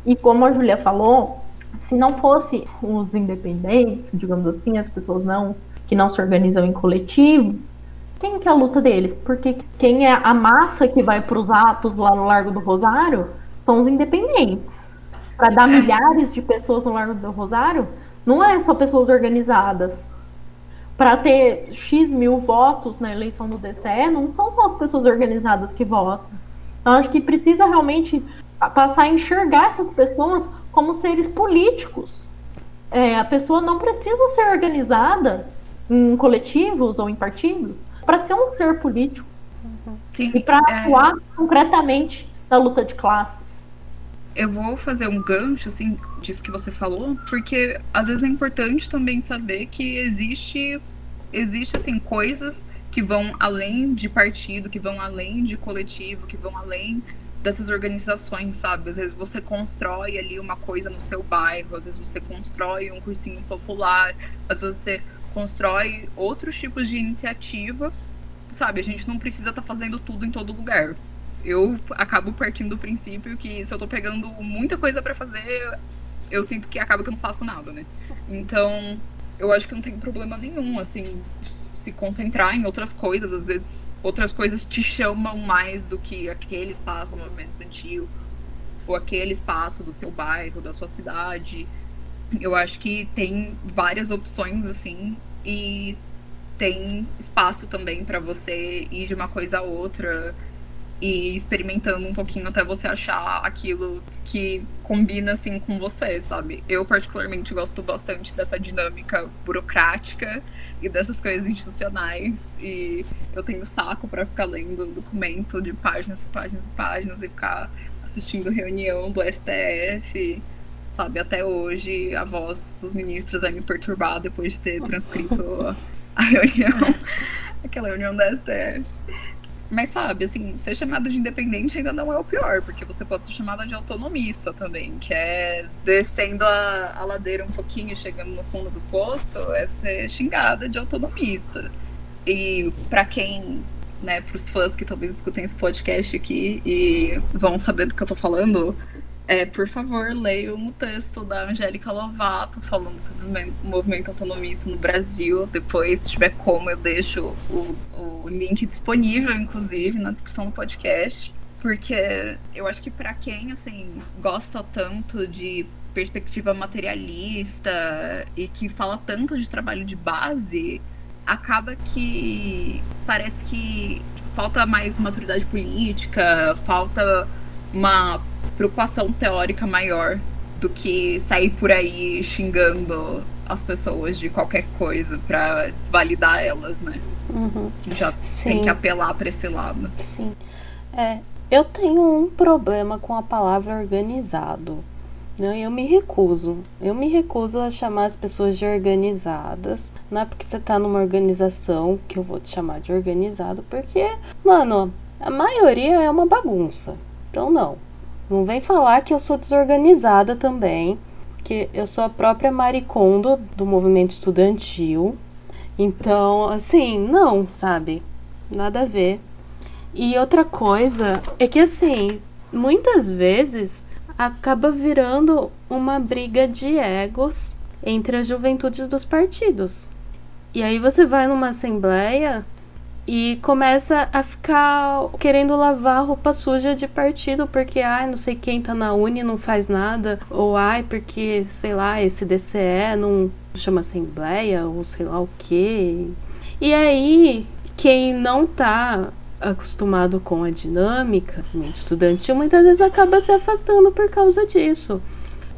E como a Julia falou, se não fosse os independentes, digamos assim, as pessoas não que não se organizam em coletivos, quem que é a luta deles? Porque quem é a massa que vai para os atos lá no Largo do Rosário são os independentes. Para dar milhares de pessoas no Largo do Rosário, não é só pessoas organizadas. Para ter X mil votos na eleição do DCE, não são só as pessoas organizadas que votam. Então, acho que precisa realmente passar a enxergar essas pessoas como seres políticos. É, a pessoa não precisa ser organizada em coletivos ou em partidos para ser um ser político Sim, e para é... atuar concretamente na luta de classes. Eu vou fazer um gancho assim disso que você falou, porque às vezes é importante também saber que existe existe assim coisas que vão além de partido, que vão além de coletivo, que vão além dessas organizações, sabe? Às vezes você constrói ali uma coisa no seu bairro, às vezes você constrói um cursinho popular, às vezes você constrói outros tipos de iniciativa, sabe? A gente não precisa estar tá fazendo tudo em todo lugar. Eu acabo partindo do princípio que se eu tô pegando muita coisa para fazer, eu sinto que acaba que eu não faço nada, né? Então, eu acho que não tem problema nenhum, assim, se concentrar em outras coisas. Às vezes, outras coisas te chamam mais do que aquele espaço do movimento estudantil, ou aquele espaço do seu bairro, da sua cidade. Eu acho que tem várias opções, assim, e tem espaço também para você ir de uma coisa a outra e experimentando um pouquinho até você achar aquilo que combina assim com você, sabe? Eu particularmente gosto bastante dessa dinâmica burocrática e dessas coisas institucionais e eu tenho saco para ficar lendo documento de páginas e páginas e páginas e ficar assistindo reunião do STF, sabe? Até hoje a voz dos ministros vai me perturbar depois de ter transcrito a reunião, aquela reunião do STF. Mas sabe, assim, ser chamada de independente ainda não é o pior, porque você pode ser chamada de autonomista também, que é descendo a, a ladeira um pouquinho, chegando no fundo do poço, é ser xingada de autonomista. E para quem né, para os fãs que talvez escutem esse podcast aqui e vão saber do que eu tô falando, é, por favor, leiam um texto da Angélica Lovato falando sobre o movimento autonomista no Brasil. Depois, se tiver como, eu deixo o, o link disponível, inclusive, na descrição do podcast. Porque eu acho que para quem assim gosta tanto de perspectiva materialista e que fala tanto de trabalho de base, acaba que parece que falta mais maturidade política, falta uma preocupação teórica maior do que sair por aí xingando as pessoas de qualquer coisa para desvalidar elas, né? Uhum. Já Sim. tem que apelar para esse lado. Sim. É, eu tenho um problema com a palavra organizado. Não, eu me recuso. Eu me recuso a chamar as pessoas de organizadas. Não é porque você tá numa organização que eu vou te chamar de organizado, porque, mano, a maioria é uma bagunça. Então não. Não vem falar que eu sou desorganizada também, que eu sou a própria maricondo do movimento estudantil. Então, assim, não, sabe? Nada a ver. E outra coisa é que assim, muitas vezes acaba virando uma briga de egos entre as juventudes dos partidos. E aí você vai numa assembleia e começa a ficar querendo lavar roupa suja de partido porque ai, não sei quem tá na uni não faz nada, ou ai, porque sei lá, esse DCE não chama assembleia ou sei lá o que. E aí, quem não tá acostumado com a dinâmica estudantil, muitas vezes acaba se afastando por causa disso.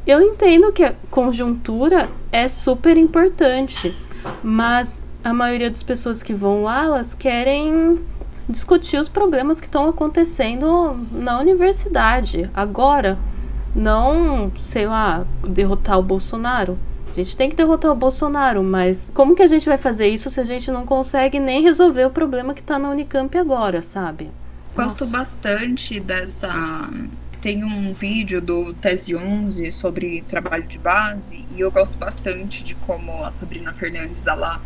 Eu entendo que a conjuntura é super importante, mas a maioria das pessoas que vão lá, elas querem discutir os problemas que estão acontecendo na universidade agora, não, sei lá, derrotar o Bolsonaro. A gente tem que derrotar o Bolsonaro, mas como que a gente vai fazer isso se a gente não consegue nem resolver o problema que tá na Unicamp agora, sabe? Gosto Nossa. bastante dessa. Tem um vídeo do Tese 11 sobre trabalho de base, e eu gosto bastante de como a Sabrina Fernandes lá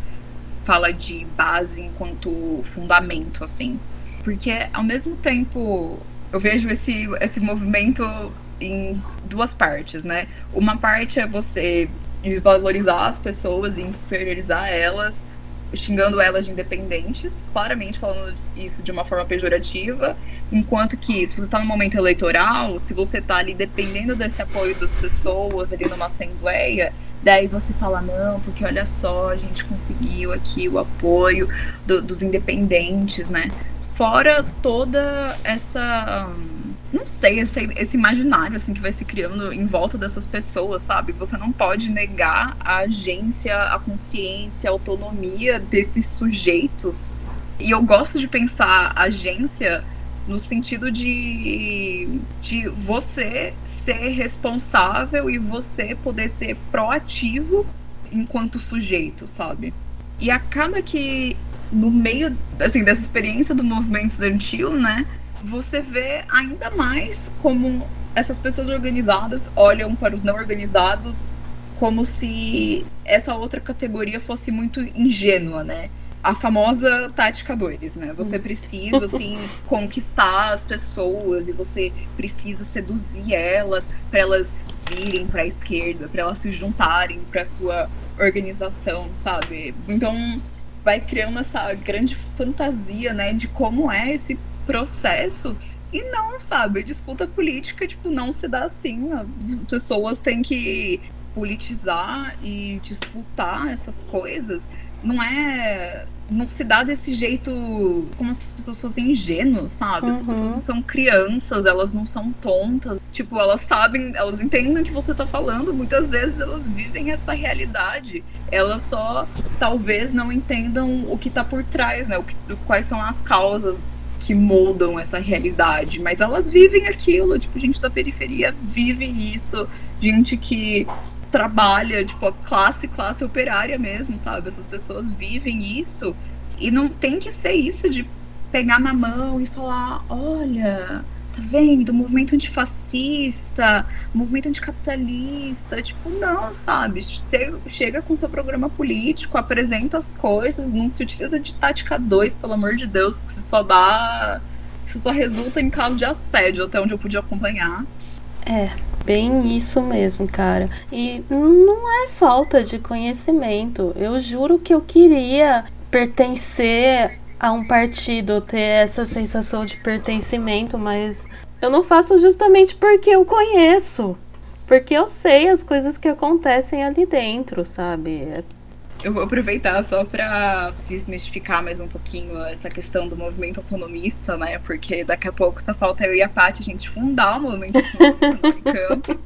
fala de base enquanto fundamento, assim. Porque ao mesmo tempo eu vejo esse, esse movimento em duas partes, né? Uma parte é você desvalorizar as pessoas e inferiorizar elas, xingando elas de independentes, claramente falando isso de uma forma pejorativa, enquanto que se você está no momento eleitoral, se você está ali dependendo desse apoio das pessoas ali numa assembleia, daí você fala não, porque olha só, a gente conseguiu aqui o apoio do, dos independentes, né? Fora toda essa não sei, esse, esse imaginário assim que vai se criando em volta dessas pessoas, sabe? Você não pode negar a agência, a consciência, a autonomia desses sujeitos. E eu gosto de pensar agência no sentido de, de você ser responsável e você poder ser proativo enquanto sujeito, sabe? E acaba que no meio assim dessa experiência do movimento estudantil, né? Você vê ainda mais como essas pessoas organizadas olham para os não organizados como se essa outra categoria fosse muito ingênua, né? A famosa tática 2, né? Você precisa, assim, conquistar as pessoas e você precisa seduzir elas para elas virem para a esquerda, para elas se juntarem para sua organização, sabe? Então vai criando essa grande fantasia, né, de como é esse processo. E não, sabe, disputa política, tipo, não se dá assim. As pessoas têm que politizar e disputar essas coisas. Não é não se dá desse jeito como se as pessoas fossem ingênuas, sabe? Uhum. As pessoas são crianças, elas não são tontas. Tipo, elas sabem, elas entendem o que você tá falando. Muitas vezes elas vivem essa realidade. Elas só talvez não entendam o que tá por trás, né? O que, quais são as causas que moldam essa realidade. Mas elas vivem aquilo, tipo, gente da periferia vive isso. Gente que trabalha, tipo, a classe, classe operária mesmo, sabe? Essas pessoas vivem isso. E não tem que ser isso de pegar na mão e falar, olha, tá vendo? Movimento antifascista, movimento anticapitalista. Tipo, não, sabe? Você chega com seu programa político, apresenta as coisas, não se utiliza de tática 2, pelo amor de Deus, que só dá. Isso só resulta em caso de assédio, até onde eu pude acompanhar. É, bem isso mesmo, cara. E não é falta de conhecimento. Eu juro que eu queria pertencer a um partido, ter essa sensação de pertencimento, mas eu não faço justamente porque eu conheço. Porque eu sei as coisas que acontecem ali dentro, sabe? Eu vou aproveitar só para desmistificar mais um pouquinho essa questão do movimento autonomista, né? Porque daqui a pouco só falta eu e a Paty a gente fundar o movimento autonomista no campo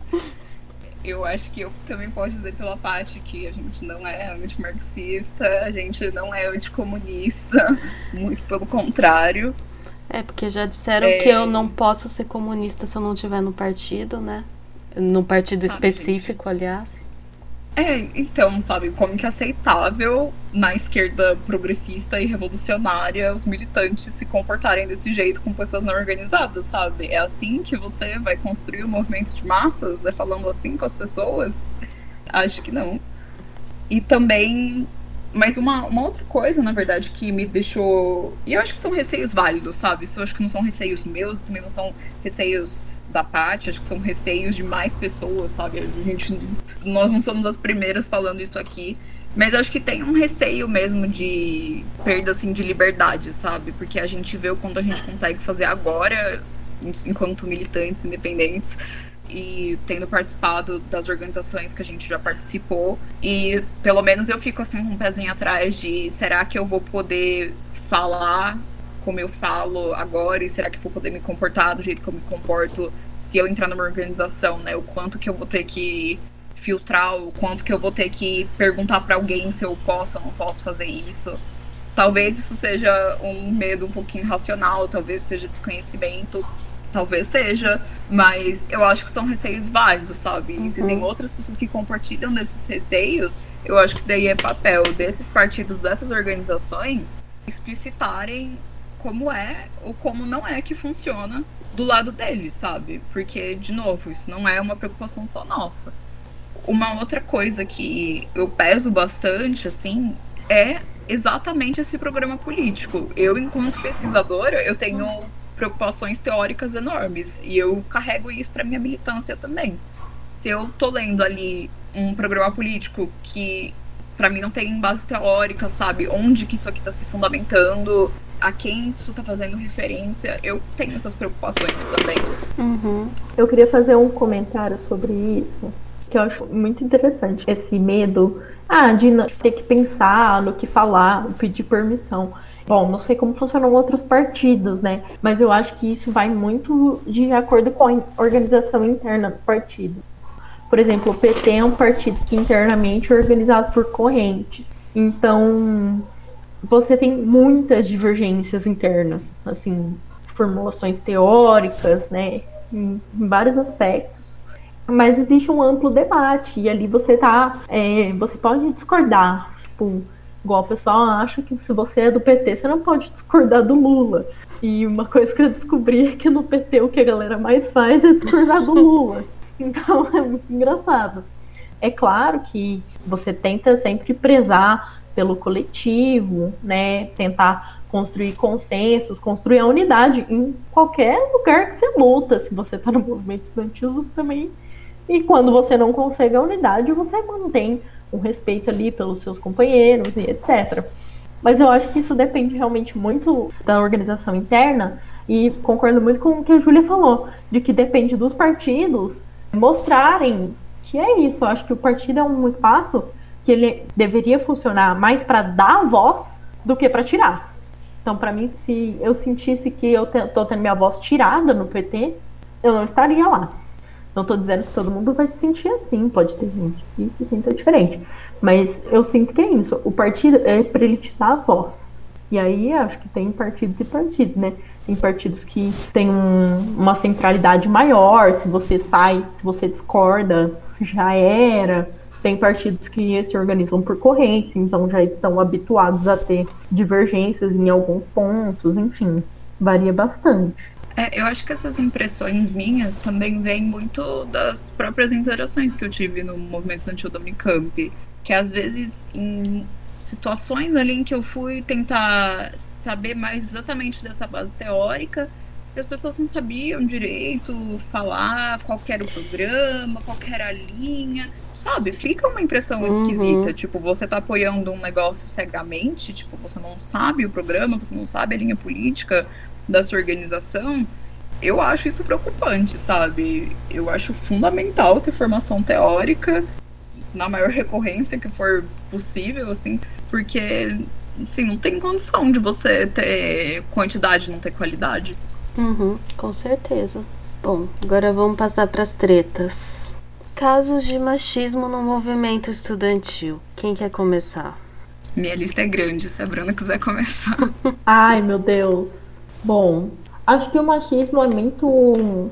eu acho que eu também posso dizer pela parte que a gente não é antimarxista, a gente não é anticomunista, muito pelo contrário. É, porque já disseram é... que eu não posso ser comunista se eu não estiver no partido, né? No partido Sabe, específico, gente. aliás. É, então, sabe, como que é aceitável na esquerda progressista e revolucionária os militantes se comportarem desse jeito com pessoas não organizadas, sabe? É assim que você vai construir o um movimento de massas? É falando assim com as pessoas? Acho que não. E também, mas uma, uma outra coisa, na verdade, que me deixou. E eu acho que são receios válidos, sabe? Isso eu acho que não são receios meus, também não são receios da parte, acho que são receios de mais pessoas, sabe? A gente, nós não somos as primeiras falando isso aqui, mas acho que tem um receio mesmo de perda assim de liberdade, sabe? Porque a gente vê o quanto a gente consegue fazer agora, enquanto militantes independentes, e tendo participado das organizações que a gente já participou. E pelo menos eu fico assim com um pezinho atrás de será que eu vou poder falar como eu falo agora e será que eu vou poder me comportar do jeito que eu me comporto se eu entrar numa organização, né? O quanto que eu vou ter que filtrar, o quanto que eu vou ter que perguntar para alguém se eu posso ou não posso fazer isso. Talvez isso seja um medo um pouquinho racional, talvez seja desconhecimento, talvez seja, mas eu acho que são receios válidos, sabe? E se tem uhum. outras pessoas que compartilham desses receios, eu acho que daí é papel desses partidos, dessas organizações, explicitarem como é ou como não é que funciona do lado deles, sabe? Porque, de novo, isso não é uma preocupação só nossa. Uma outra coisa que eu peso bastante, assim, é exatamente esse programa político. Eu, enquanto pesquisadora, eu tenho preocupações teóricas enormes e eu carrego isso para minha militância também. Se eu tô lendo ali um programa político que para mim não tem base teórica, sabe? Onde que isso aqui está se fundamentando? A quem isso está fazendo referência, eu tenho essas preocupações também. Uhum. Eu queria fazer um comentário sobre isso, que eu acho muito interessante. Esse medo ah, de ter que pensar no que falar, pedir permissão. Bom, não sei como funcionam outros partidos, né? Mas eu acho que isso vai muito de acordo com a organização interna do partido. Por exemplo, o PT é um partido que internamente é organizado por correntes. Então, você tem muitas divergências internas, assim, formulações teóricas, né, em, em vários aspectos. Mas existe um amplo debate e ali você tá, é, você pode discordar, tipo, igual o pessoal acha que se você é do PT, você não pode discordar do Lula. E uma coisa que eu descobri é que no PT o que a galera mais faz é discordar do Lula. Então é muito engraçado. É claro que você tenta sempre prezar pelo coletivo, né? Tentar construir consensos, construir a unidade em qualquer lugar que você luta. Se você está no movimento estudantil, você também. E quando você não consegue a unidade, você mantém um respeito ali pelos seus companheiros e etc. Mas eu acho que isso depende realmente muito da organização interna e concordo muito com o que a Júlia falou, de que depende dos partidos mostrarem que é isso. Eu acho que o partido é um espaço que ele deveria funcionar mais para dar voz do que para tirar. Então, para mim, se eu sentisse que eu estou tendo minha voz tirada no PT, eu não estaria lá. Não estou dizendo que todo mundo vai se sentir assim, pode ter gente que se sinta diferente. Mas eu sinto que é isso. O partido é para ele te dar a voz. E aí acho que tem partidos e partidos, né? Tem partidos que têm um, uma centralidade maior. Se você sai, se você discorda, já era. Tem partidos que se organizam por correntes, então já estão habituados a ter divergências em alguns pontos, enfim, varia bastante. É, eu acho que essas impressões minhas também vêm muito das próprias interações que eu tive no movimento estudantil da Unicamp. Que às vezes, em situações ali em que eu fui tentar saber mais exatamente dessa base teórica, as pessoas não sabiam direito falar qual era o programa, qual era a linha, sabe? Fica uma impressão uhum. esquisita, tipo, você tá apoiando um negócio cegamente, tipo, você não sabe o programa, você não sabe a linha política da sua organização. Eu acho isso preocupante, sabe? Eu acho fundamental ter formação teórica na maior recorrência que for possível, assim, porque assim, não tem condição de você ter quantidade e não ter qualidade. Uhum, com certeza. Bom, agora vamos passar para as tretas. Casos de machismo no movimento estudantil. Quem quer começar? Minha lista é grande, se a Bruna quiser começar. Ai, meu Deus. Bom, acho que o machismo é muito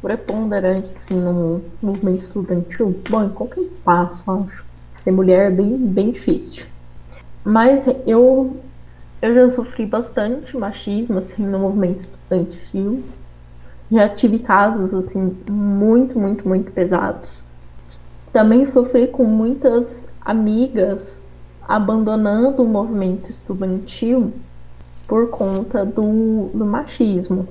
preponderante assim, no movimento estudantil. Bom, em qualquer espaço, acho. Ser mulher é bem, bem difícil. Mas eu eu já sofri bastante machismo assim no movimento estudantil. Já tive casos assim muito, muito, muito pesados. Também sofri com muitas amigas abandonando o movimento estudantil por conta do, do machismo.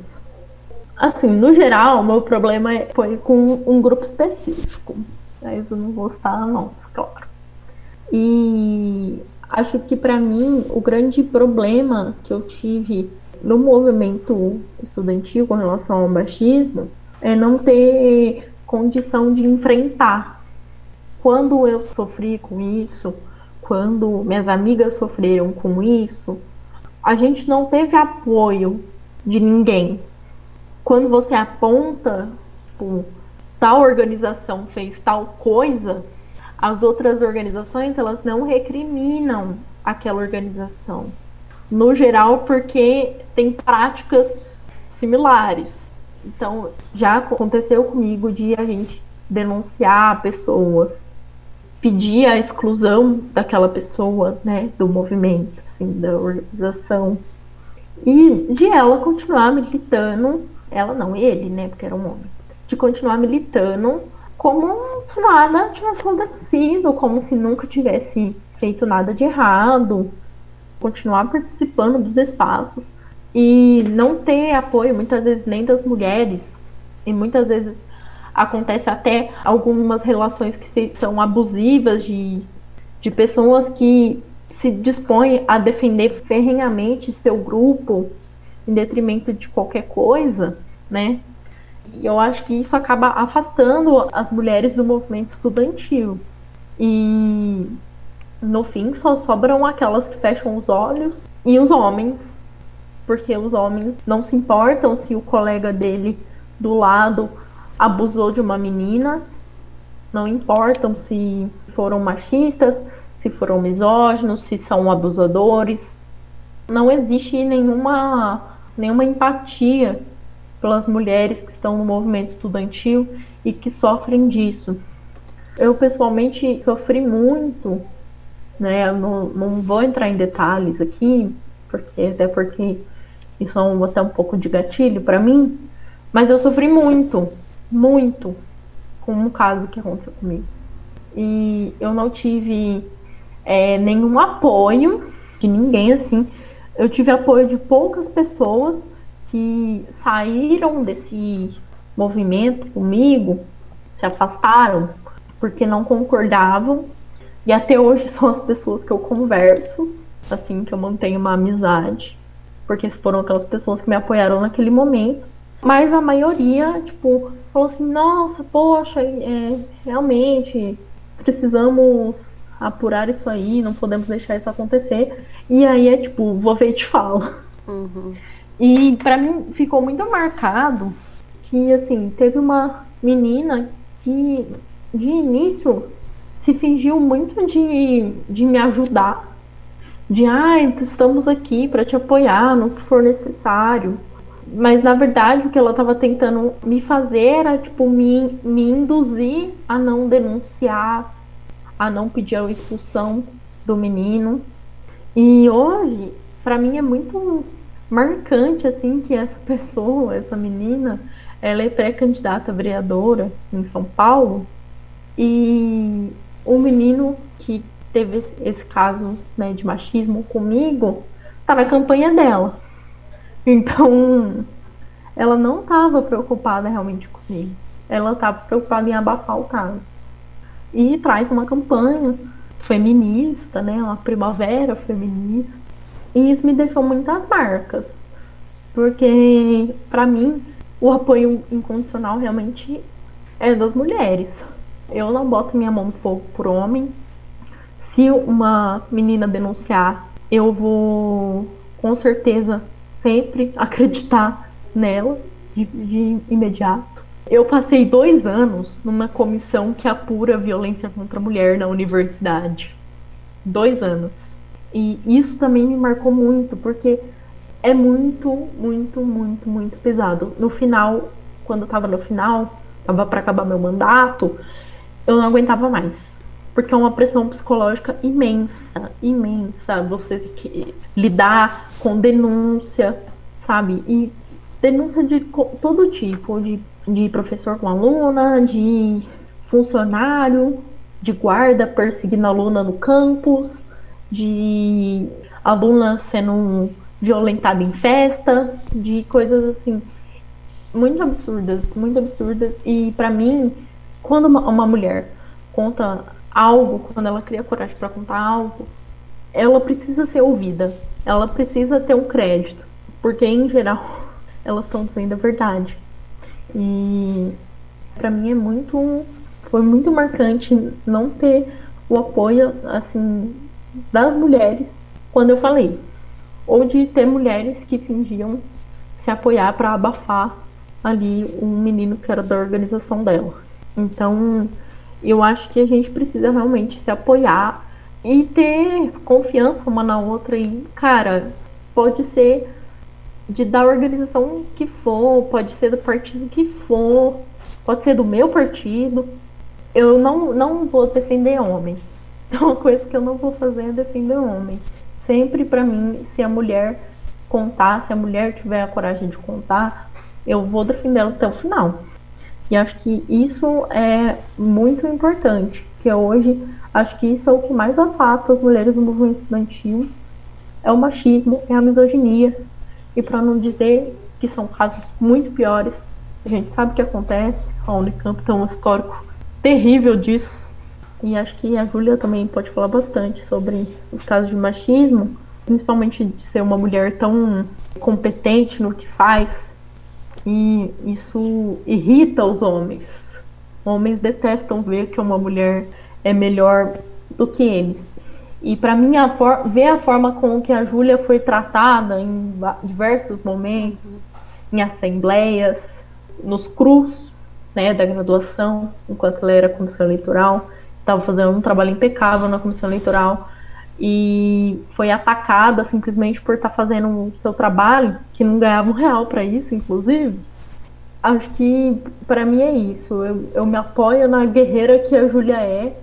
Assim, no geral, meu problema foi com um grupo específico. Mas eu não vou estar nomes, claro. E Acho que para mim o grande problema que eu tive no movimento estudantil com relação ao machismo é não ter condição de enfrentar. Quando eu sofri com isso, quando minhas amigas sofreram com isso, a gente não teve apoio de ninguém. Quando você aponta, tipo, tal organização fez tal coisa, as outras organizações elas não recriminam aquela organização. No geral, porque tem práticas similares. Então, já aconteceu comigo de a gente denunciar pessoas, pedir a exclusão daquela pessoa, né, do movimento, assim, da organização, e de ela continuar militando, ela não, ele, né, porque era um homem, de continuar militando como se nada tivesse acontecido, como se nunca tivesse feito nada de errado, continuar participando dos espaços e não ter apoio muitas vezes nem das mulheres e muitas vezes acontece até algumas relações que se, são abusivas de, de pessoas que se dispõem a defender ferrenhamente seu grupo em detrimento de qualquer coisa, né? E eu acho que isso acaba afastando as mulheres do movimento estudantil. E no fim só sobram aquelas que fecham os olhos e os homens, porque os homens não se importam se o colega dele do lado abusou de uma menina, não importam se foram machistas, se foram misóginos, se são abusadores. Não existe nenhuma nenhuma empatia pelas mulheres que estão no movimento estudantil e que sofrem disso. Eu pessoalmente sofri muito, né? Eu não, não vou entrar em detalhes aqui, porque até porque isso é um, até um pouco de gatilho para mim, mas eu sofri muito, muito com um caso que aconteceu comigo. E eu não tive é, nenhum apoio de ninguém assim. Eu tive apoio de poucas pessoas que saíram desse movimento comigo, se afastaram porque não concordavam e até hoje são as pessoas que eu converso, assim que eu mantenho uma amizade, porque foram aquelas pessoas que me apoiaram naquele momento. Mas a maioria, tipo, falou assim: nossa, poxa, é, realmente precisamos apurar isso aí, não podemos deixar isso acontecer. E aí é tipo, vou ver e te falo. Uhum. E para mim ficou muito marcado que assim, teve uma menina que de início se fingiu muito de, de me ajudar. De ah, estamos aqui para te apoiar no que for necessário. Mas na verdade o que ela estava tentando me fazer era tipo me, me induzir a não denunciar, a não pedir a expulsão do menino. E hoje, para mim é muito marcante, assim, que essa pessoa, essa menina, ela é pré-candidata vereadora em São Paulo. E o menino que teve esse caso né, de machismo comigo tá na campanha dela. Então, ela não estava preocupada realmente comigo. Ela estava preocupada em abafar o caso. E traz uma campanha feminista, né, uma primavera feminista. E isso me deixou muitas marcas. Porque, para mim, o apoio incondicional realmente é das mulheres. Eu não boto minha mão no fogo por homem. Se uma menina denunciar, eu vou com certeza sempre acreditar nela de, de imediato. Eu passei dois anos numa comissão que apura violência contra a mulher na universidade. Dois anos. E isso também me marcou muito, porque é muito, muito, muito, muito pesado. No final, quando eu tava no final, tava para acabar meu mandato, eu não aguentava mais. Porque é uma pressão psicológica imensa, imensa. Você lidar com denúncia, sabe? E denúncia de todo tipo, de, de professor com aluna, de funcionário, de guarda perseguindo aluna no campus, de aluna sendo violentada em festa, de coisas assim muito absurdas, muito absurdas. E para mim, quando uma, uma, mulher conta algo, quando ela cria coragem para contar algo, ela precisa ser ouvida, ela precisa ter um crédito, porque em geral elas estão dizendo a verdade. E para mim é muito foi muito marcante não ter o apoio assim das mulheres quando eu falei ou de ter mulheres que fingiam se apoiar para abafar ali um menino que era da organização dela. Então, eu acho que a gente precisa realmente se apoiar e ter confiança uma na outra e, cara, pode ser de da organização que for, pode ser do partido que for, pode ser do meu partido. Eu não, não vou defender homens. É uma coisa que eu não vou fazer é defender homens sempre para mim, se a mulher contar, se a mulher tiver a coragem de contar, eu vou defendê-la até o final. E acho que isso é muito importante, que hoje acho que isso é o que mais afasta as mulheres do movimento estudantil, é o machismo, é a misoginia. E para não dizer que são casos muito piores, a gente sabe o que acontece, a Unicamp tem um histórico terrível disso, e acho que a Júlia também pode falar bastante sobre os casos de machismo, principalmente de ser uma mulher tão competente no que faz, que isso irrita os homens. Homens detestam ver que uma mulher é melhor do que eles. E para mim, a ver a forma com que a Júlia foi tratada em diversos momentos, em assembleias, nos crus né, da graduação, enquanto ela era comissão eleitoral, estava fazendo um trabalho impecável na comissão eleitoral e foi atacada simplesmente por estar tá fazendo o seu trabalho, que não ganhava um real para isso, inclusive. Acho que para mim é isso. Eu, eu, me apoio na guerreira que a Júlia é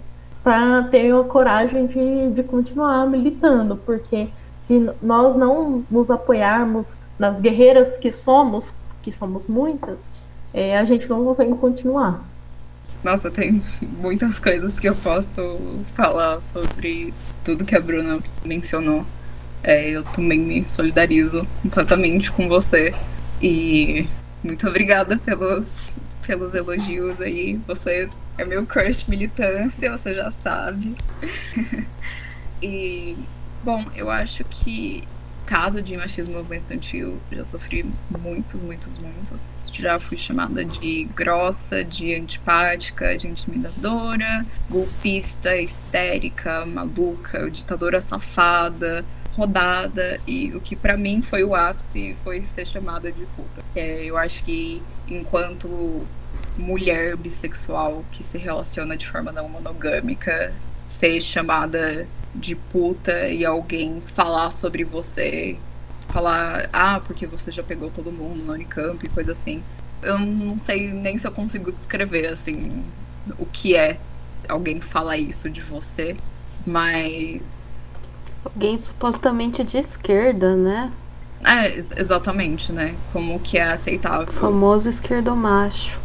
para ter a coragem de, de continuar militando, porque se nós não nos apoiarmos nas guerreiras que somos, que somos muitas, é, a gente não consegue continuar. Nossa, tem muitas coisas que eu posso falar sobre tudo que a Bruna mencionou. É, eu também me solidarizo completamente com você. E muito obrigada pelos, pelos elogios aí. Você é meu crush militância, você já sabe. e, bom, eu acho que caso de machismo infantil, já sofri muitos, muitos, muitos. Já fui chamada de grossa, de antipática, de intimidadora, golpista, histérica, maluca, ditadora safada, rodada e o que para mim foi o ápice foi ser chamada de puta. É, eu acho que enquanto mulher bissexual que se relaciona de forma não monogâmica, ser chamada de puta e alguém falar sobre você, falar, ah, porque você já pegou todo mundo no Unicamp e coisa assim. Eu não sei nem se eu consigo descrever, assim, o que é alguém falar isso de você, mas. Alguém supostamente de esquerda, né? É, exatamente, né? Como que é aceitável. Famoso esquerdomacho.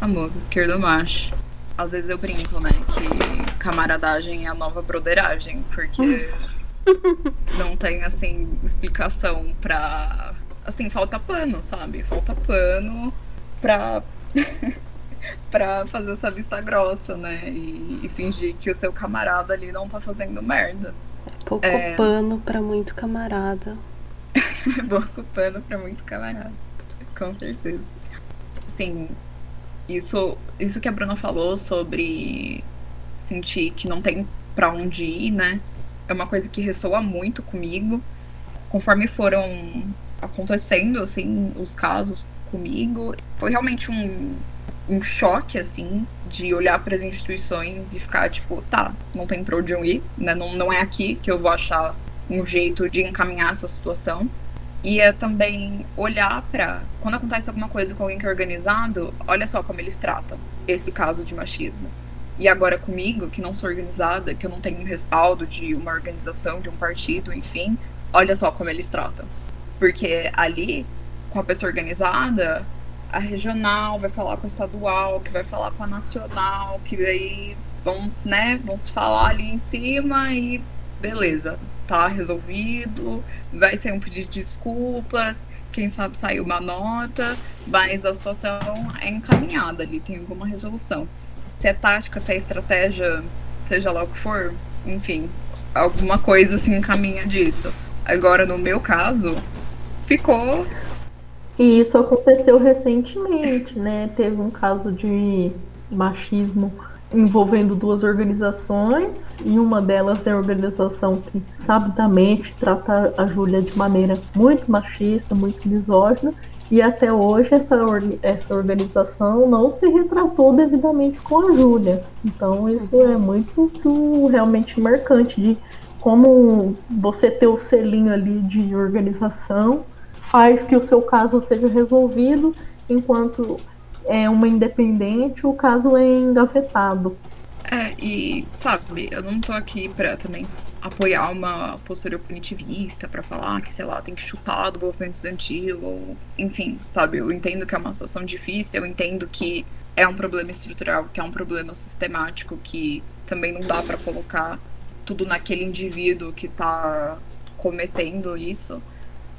Famoso esquerdomacho. Às vezes eu brinco, né, que camaradagem é a nova broderagem, porque não tem, assim, explicação pra. Assim, falta pano, sabe? Falta pano pra. pra fazer essa vista grossa, né? E, e, fingir que o seu camarada ali não tá fazendo merda. Pouco é... pano pra muito camarada. Pouco pano pra muito camarada. Com certeza. Sim, isso, isso que a Bruna falou sobre sentir que não tem para onde ir, né? É uma coisa que ressoa muito comigo. Conforme foram acontecendo, assim, os casos comigo, foi realmente um, um choque, assim, de olhar para as instituições e ficar tipo, tá, não tem pra onde eu ir, né? Não, não é aqui que eu vou achar um jeito de encaminhar essa situação. E é também olhar para quando acontece alguma coisa com alguém que é organizado, olha só como eles tratam esse caso de machismo. E agora comigo, que não sou organizada, que eu não tenho respaldo de uma organização, de um partido, enfim, olha só como eles tratam. Porque ali, com a pessoa organizada, a regional vai falar com a estadual, que vai falar com a nacional, que daí vão, né, vão se falar ali em cima e beleza, tá resolvido, vai ser um pedido de desculpas, quem sabe sair uma nota, mas a situação é encaminhada ali, tem alguma resolução. Se é tática, se é estratégia, seja lá o que for, enfim, alguma coisa se encaminha disso. Agora, no meu caso, ficou. E isso aconteceu recentemente, né? Teve um caso de machismo envolvendo duas organizações, e uma delas é a organização que sabidamente trata a Júlia de maneira muito machista, muito misógina, e até hoje essa, essa organização não se retratou devidamente com a Júlia. Então isso é muito, muito realmente marcante de como você ter o selinho ali de organização faz que o seu caso seja resolvido, enquanto é uma independente, o caso é engavetado. É, e sabe, eu não tô aqui pra também apoiar uma postura punitivista, para falar que, sei lá, tem que chutar do movimento estudantil, ou enfim, sabe, eu entendo que é uma situação difícil, eu entendo que é um problema estrutural, que é um problema sistemático, que também não dá para colocar tudo naquele indivíduo que tá cometendo isso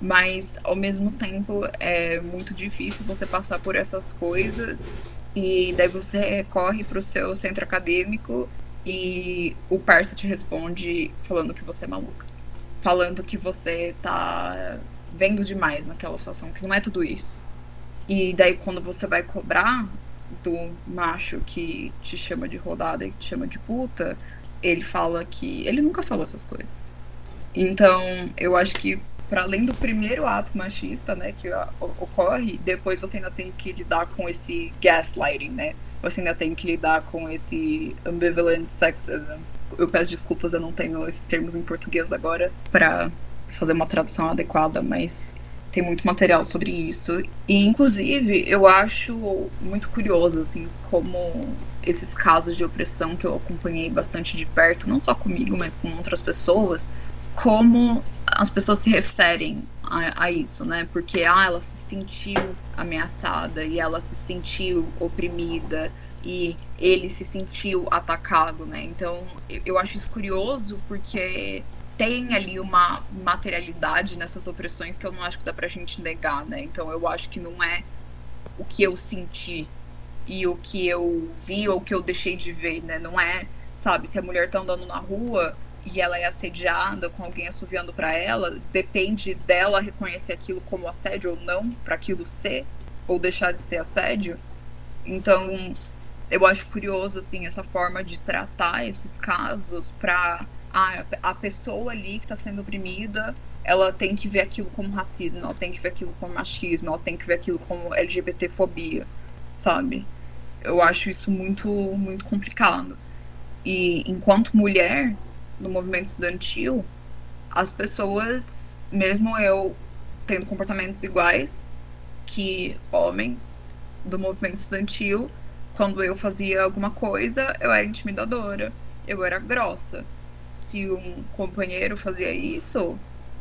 mas ao mesmo tempo é muito difícil você passar por essas coisas e daí você recorre para o seu centro acadêmico e o parça te responde falando que você é maluca, falando que você tá vendo demais naquela situação, que não é tudo isso. E daí quando você vai cobrar do macho que te chama de rodada e te chama de puta, ele fala que ele nunca falou essas coisas. Então, eu acho que para além do primeiro ato machista, né, que ocorre, depois você ainda tem que lidar com esse gaslighting, né? Você ainda tem que lidar com esse ambivalent sexism. Eu peço desculpas, eu não tenho esses termos em português agora para fazer uma tradução adequada, mas tem muito material sobre isso. E inclusive, eu acho muito curioso assim como esses casos de opressão que eu acompanhei bastante de perto, não só comigo, mas com outras pessoas, como as pessoas se referem a, a, isso, né? Porque ah, ela se sentiu ameaçada e ela se sentiu oprimida e ele se sentiu atacado, né? Então eu, acho isso curioso porque tem ali uma materialidade nessas opressões que eu não acho que dá pra gente negar, né? Então eu acho que não é o que eu senti e o que eu vi ou o que eu deixei de ver, né? Não é, sabe, se a mulher tá andando na rua e ela é assediada com alguém assoviando para ela, depende dela reconhecer aquilo como assédio ou não, para aquilo ser ou deixar de ser assédio. Então, eu acho curioso assim essa forma de tratar esses casos para a, a pessoa ali que está sendo oprimida, ela tem que ver aquilo como racismo, ela tem que ver aquilo como machismo, ela tem que ver aquilo como LGBTfobia, sabe? Eu acho isso muito muito complicado. E enquanto mulher, no movimento estudantil, as pessoas, mesmo eu tendo comportamentos iguais que homens do movimento estudantil, quando eu fazia alguma coisa, eu era intimidadora, eu era grossa. Se um companheiro fazia isso,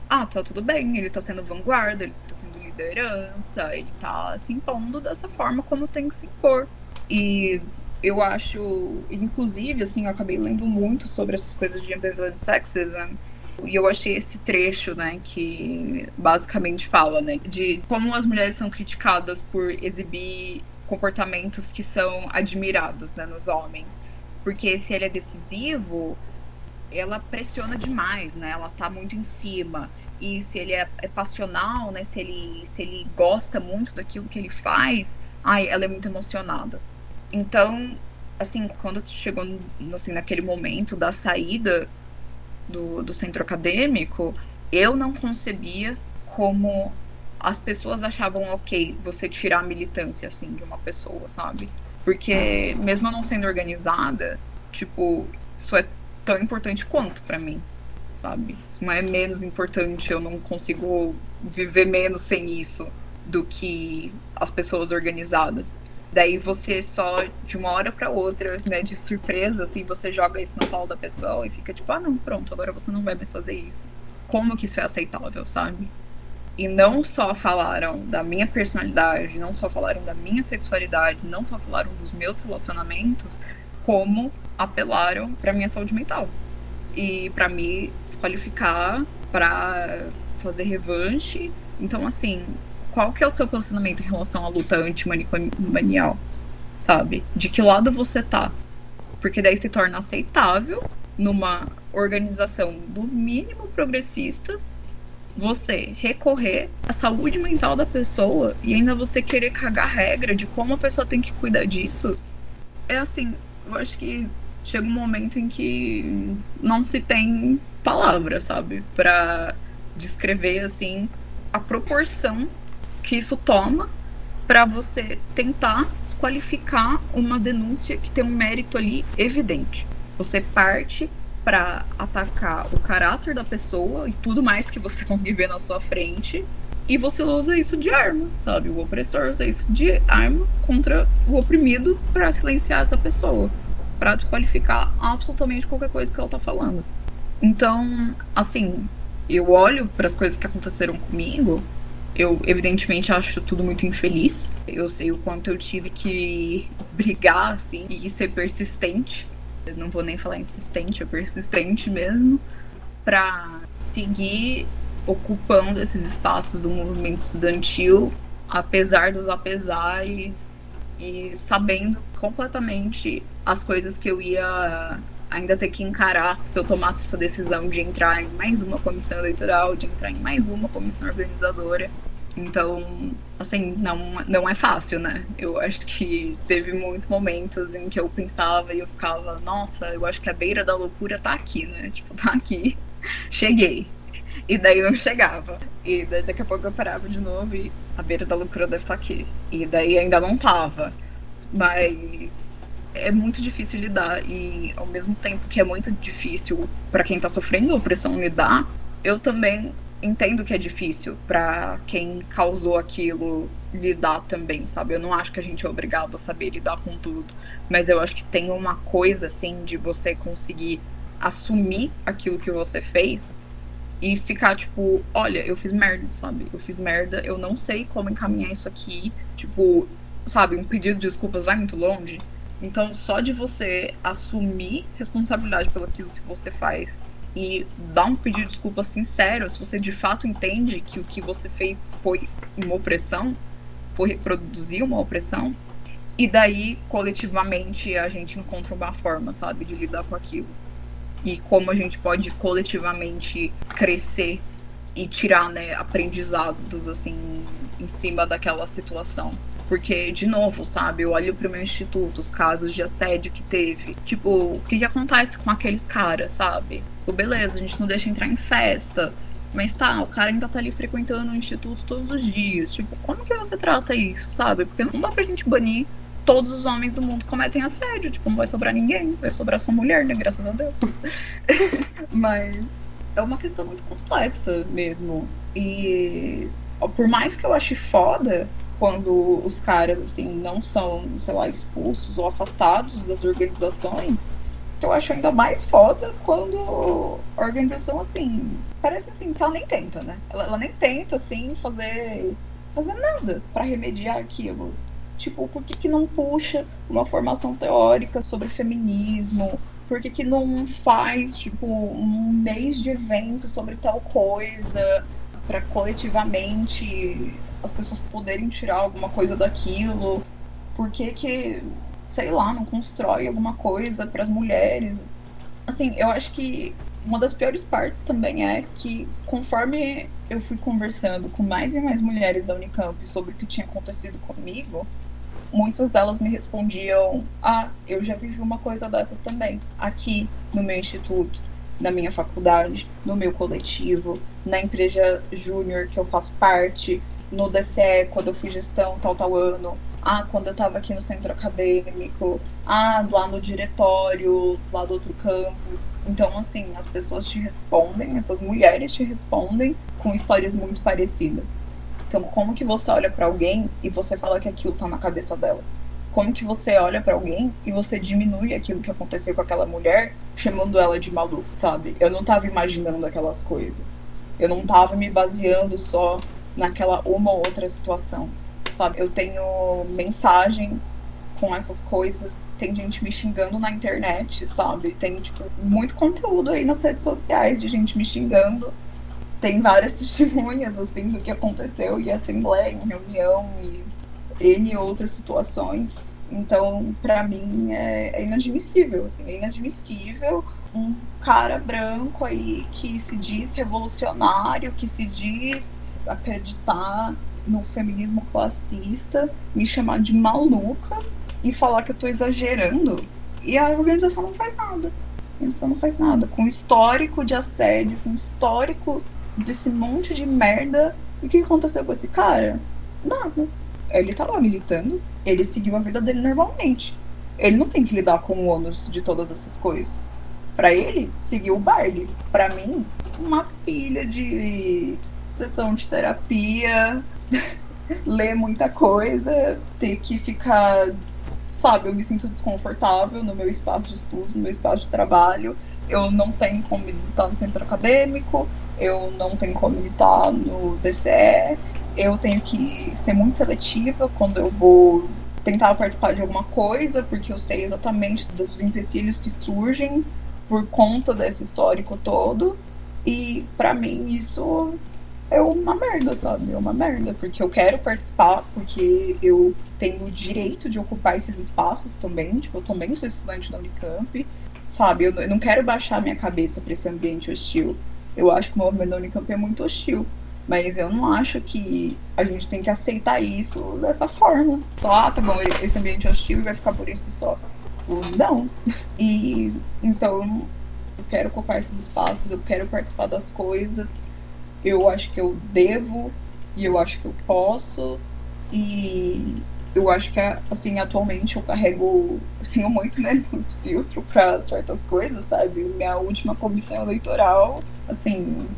ah, tá tudo bem, ele tá sendo vanguarda, ele tá sendo liderança, ele tá se impondo dessa forma como tem que se impor. E eu acho, inclusive, assim, eu acabei lendo muito sobre essas coisas de ambivalent sexism. E eu achei esse trecho, né, que basicamente fala, né, de como as mulheres são criticadas por exibir comportamentos que são admirados, né, nos homens. Porque se ele é decisivo, ela pressiona demais, né? Ela tá muito em cima. E se ele é, é, passional, né? Se ele, se ele gosta muito daquilo que ele faz, ai, ela é muito emocionada. Então, assim, quando chegou assim, naquele momento da saída do, do centro acadêmico, eu não concebia como as pessoas achavam ok você tirar a militância, assim, de uma pessoa, sabe? Porque mesmo eu não sendo organizada, tipo, isso é tão importante quanto para mim, sabe? Isso não é menos importante, eu não consigo viver menos sem isso do que as pessoas organizadas. Daí você só, de uma hora para outra, né, de surpresa, assim, você joga isso no colo da pessoa e fica tipo, ah, não, pronto, agora você não vai mais fazer isso. Como que isso é aceitável, sabe? E não só falaram da minha personalidade, não só falaram da minha sexualidade, não só falaram dos meus relacionamentos, como apelaram para minha saúde mental e para me desqualificar, para fazer revanche. Então, assim, qual que é o seu posicionamento em relação à luta antimanicomial? Sabe? De que lado você tá? Porque daí se torna aceitável numa organização do mínimo progressista você recorrer à saúde mental da pessoa e ainda você querer cagar regra de como a pessoa tem que cuidar disso. É assim, eu acho que chega um momento em que não se tem palavra, sabe? para descrever, assim, a proporção que isso toma para você tentar desqualificar uma denúncia que tem um mérito ali evidente. Você parte para atacar o caráter da pessoa e tudo mais que você conseguir ver na sua frente. E você usa isso de arma, sabe? O opressor usa isso de arma contra o oprimido para silenciar essa pessoa para desqualificar absolutamente qualquer coisa que ela tá falando. Então, assim, eu olho para as coisas que aconteceram comigo, eu evidentemente acho tudo muito infeliz. Eu sei o quanto eu tive que brigar assim e ser persistente. Eu não vou nem falar insistente, é persistente mesmo para seguir ocupando esses espaços do movimento estudantil, apesar dos apesares e sabendo completamente as coisas que eu ia ainda ter que encarar se eu tomasse essa decisão de entrar em mais uma comissão eleitoral, de entrar em mais uma comissão organizadora. Então, assim, não, não é fácil, né? Eu acho que teve muitos momentos em que eu pensava e eu ficava, nossa, eu acho que a beira da loucura tá aqui, né? Tipo, tá aqui, cheguei. E daí não chegava. E daí, daqui a pouco eu parava de novo e a beira da loucura deve estar tá aqui. E daí ainda não tava. Mas é muito difícil lidar e ao mesmo tempo que é muito difícil para quem tá sofrendo opressão lidar, eu também entendo que é difícil para quem causou aquilo lidar também, sabe? Eu não acho que a gente é obrigado a saber lidar com tudo, mas eu acho que tem uma coisa assim de você conseguir assumir aquilo que você fez e ficar tipo, olha, eu fiz merda, sabe? Eu fiz merda, eu não sei como encaminhar isso aqui, tipo, sabe, um pedido de desculpas vai muito longe. Então, só de você assumir responsabilidade pelo aquilo que você faz e dar um pedido de desculpa sincero, se você de fato entende que o que você fez foi uma opressão, foi reproduzir uma opressão, e daí, coletivamente, a gente encontra uma forma, sabe, de lidar com aquilo. E como a gente pode coletivamente crescer e tirar, né, aprendizados, assim, em cima daquela situação. Porque, de novo, sabe, eu olho pro meu instituto, os casos de assédio que teve. Tipo, o que, que acontece com aqueles caras, sabe? Tipo, beleza, a gente não deixa entrar em festa. Mas tá, o cara ainda tá ali frequentando o instituto todos os dias. Tipo, como que você trata isso, sabe? Porque não dá pra gente banir todos os homens do mundo cometem assédio. Tipo, não vai sobrar ninguém. Vai sobrar só mulher, né? Graças a Deus. Mas é uma questão muito complexa mesmo. E por mais que eu ache foda, quando os caras, assim, não são, sei lá, expulsos ou afastados das organizações, que eu acho ainda mais foda quando a organização, assim, parece assim que ela nem tenta, né? Ela, ela nem tenta, assim, fazer, fazer nada para remediar aquilo. Tipo, por que, que não puxa uma formação teórica sobre feminismo? Por que, que não faz, tipo, um mês de evento sobre tal coisa para coletivamente as pessoas poderem tirar alguma coisa daquilo? Por que que, sei lá, não constrói alguma coisa para as mulheres? Assim, eu acho que uma das piores partes também é que, conforme eu fui conversando com mais e mais mulheres da Unicamp sobre o que tinha acontecido comigo, muitas delas me respondiam: Ah, eu já vivi uma coisa dessas também, aqui no meu instituto, na minha faculdade, no meu coletivo, na empresa júnior que eu faço parte, no DCE, quando eu fui gestão tal, tal ano, ah, quando eu estava aqui no centro acadêmico, ah, lá no diretório, lá do outro campus. Então, assim, as pessoas te respondem, essas mulheres te respondem com histórias muito parecidas. Então, como que você olha para alguém e você fala que aquilo tá na cabeça dela? Como que você olha para alguém e você diminui aquilo que aconteceu com aquela mulher, chamando ela de maluca, sabe? Eu não tava imaginando aquelas coisas. Eu não tava me baseando só naquela uma ou outra situação sabe? Eu tenho mensagem com essas coisas, tem gente me xingando na internet, sabe? Tem, tipo, muito conteúdo aí nas redes sociais de gente me xingando. Tem várias testemunhas, assim, do que aconteceu em assembleia, em reunião e N outras situações. Então, para mim, é, é inadmissível, assim, é inadmissível um cara branco aí que se diz revolucionário, que se diz acreditar no feminismo classista, me chamar de maluca e falar que eu tô exagerando. E a organização não faz nada. A organização não faz nada. Com histórico de assédio, com histórico desse monte de merda. E o que aconteceu com esse cara? Nada. Ele tá lá militando, ele seguiu a vida dele normalmente. Ele não tem que lidar com o ônus de todas essas coisas. Para ele, seguiu o baile. Para mim, uma pilha de sessão de terapia, ler muita coisa, ter que ficar, sabe, eu me sinto desconfortável no meu espaço de estudo, no meu espaço de trabalho. Eu não tenho como militar no centro acadêmico, eu não tenho como militar no DCE, eu tenho que ser muito seletiva quando eu vou tentar participar de alguma coisa, porque eu sei exatamente dos empecilhos que surgem por conta desse histórico todo. E para mim isso é uma merda, sabe? É uma merda, porque eu quero participar, porque eu tenho o direito de ocupar esses espaços também. Tipo, eu também sou estudante da Unicamp, sabe? Eu, eu não quero baixar minha cabeça para esse ambiente hostil. Eu acho que o movimento da Unicamp é muito hostil. Mas eu não acho que a gente tem que aceitar isso dessa forma. Só, ah, tá bom, esse ambiente hostil vai ficar por isso só. Não. E então eu quero ocupar esses espaços, eu quero participar das coisas eu acho que eu devo e eu acho que eu posso e eu acho que assim atualmente eu carrego tenho muito menos filtro para certas coisas sabe? Minha última comissão eleitoral assim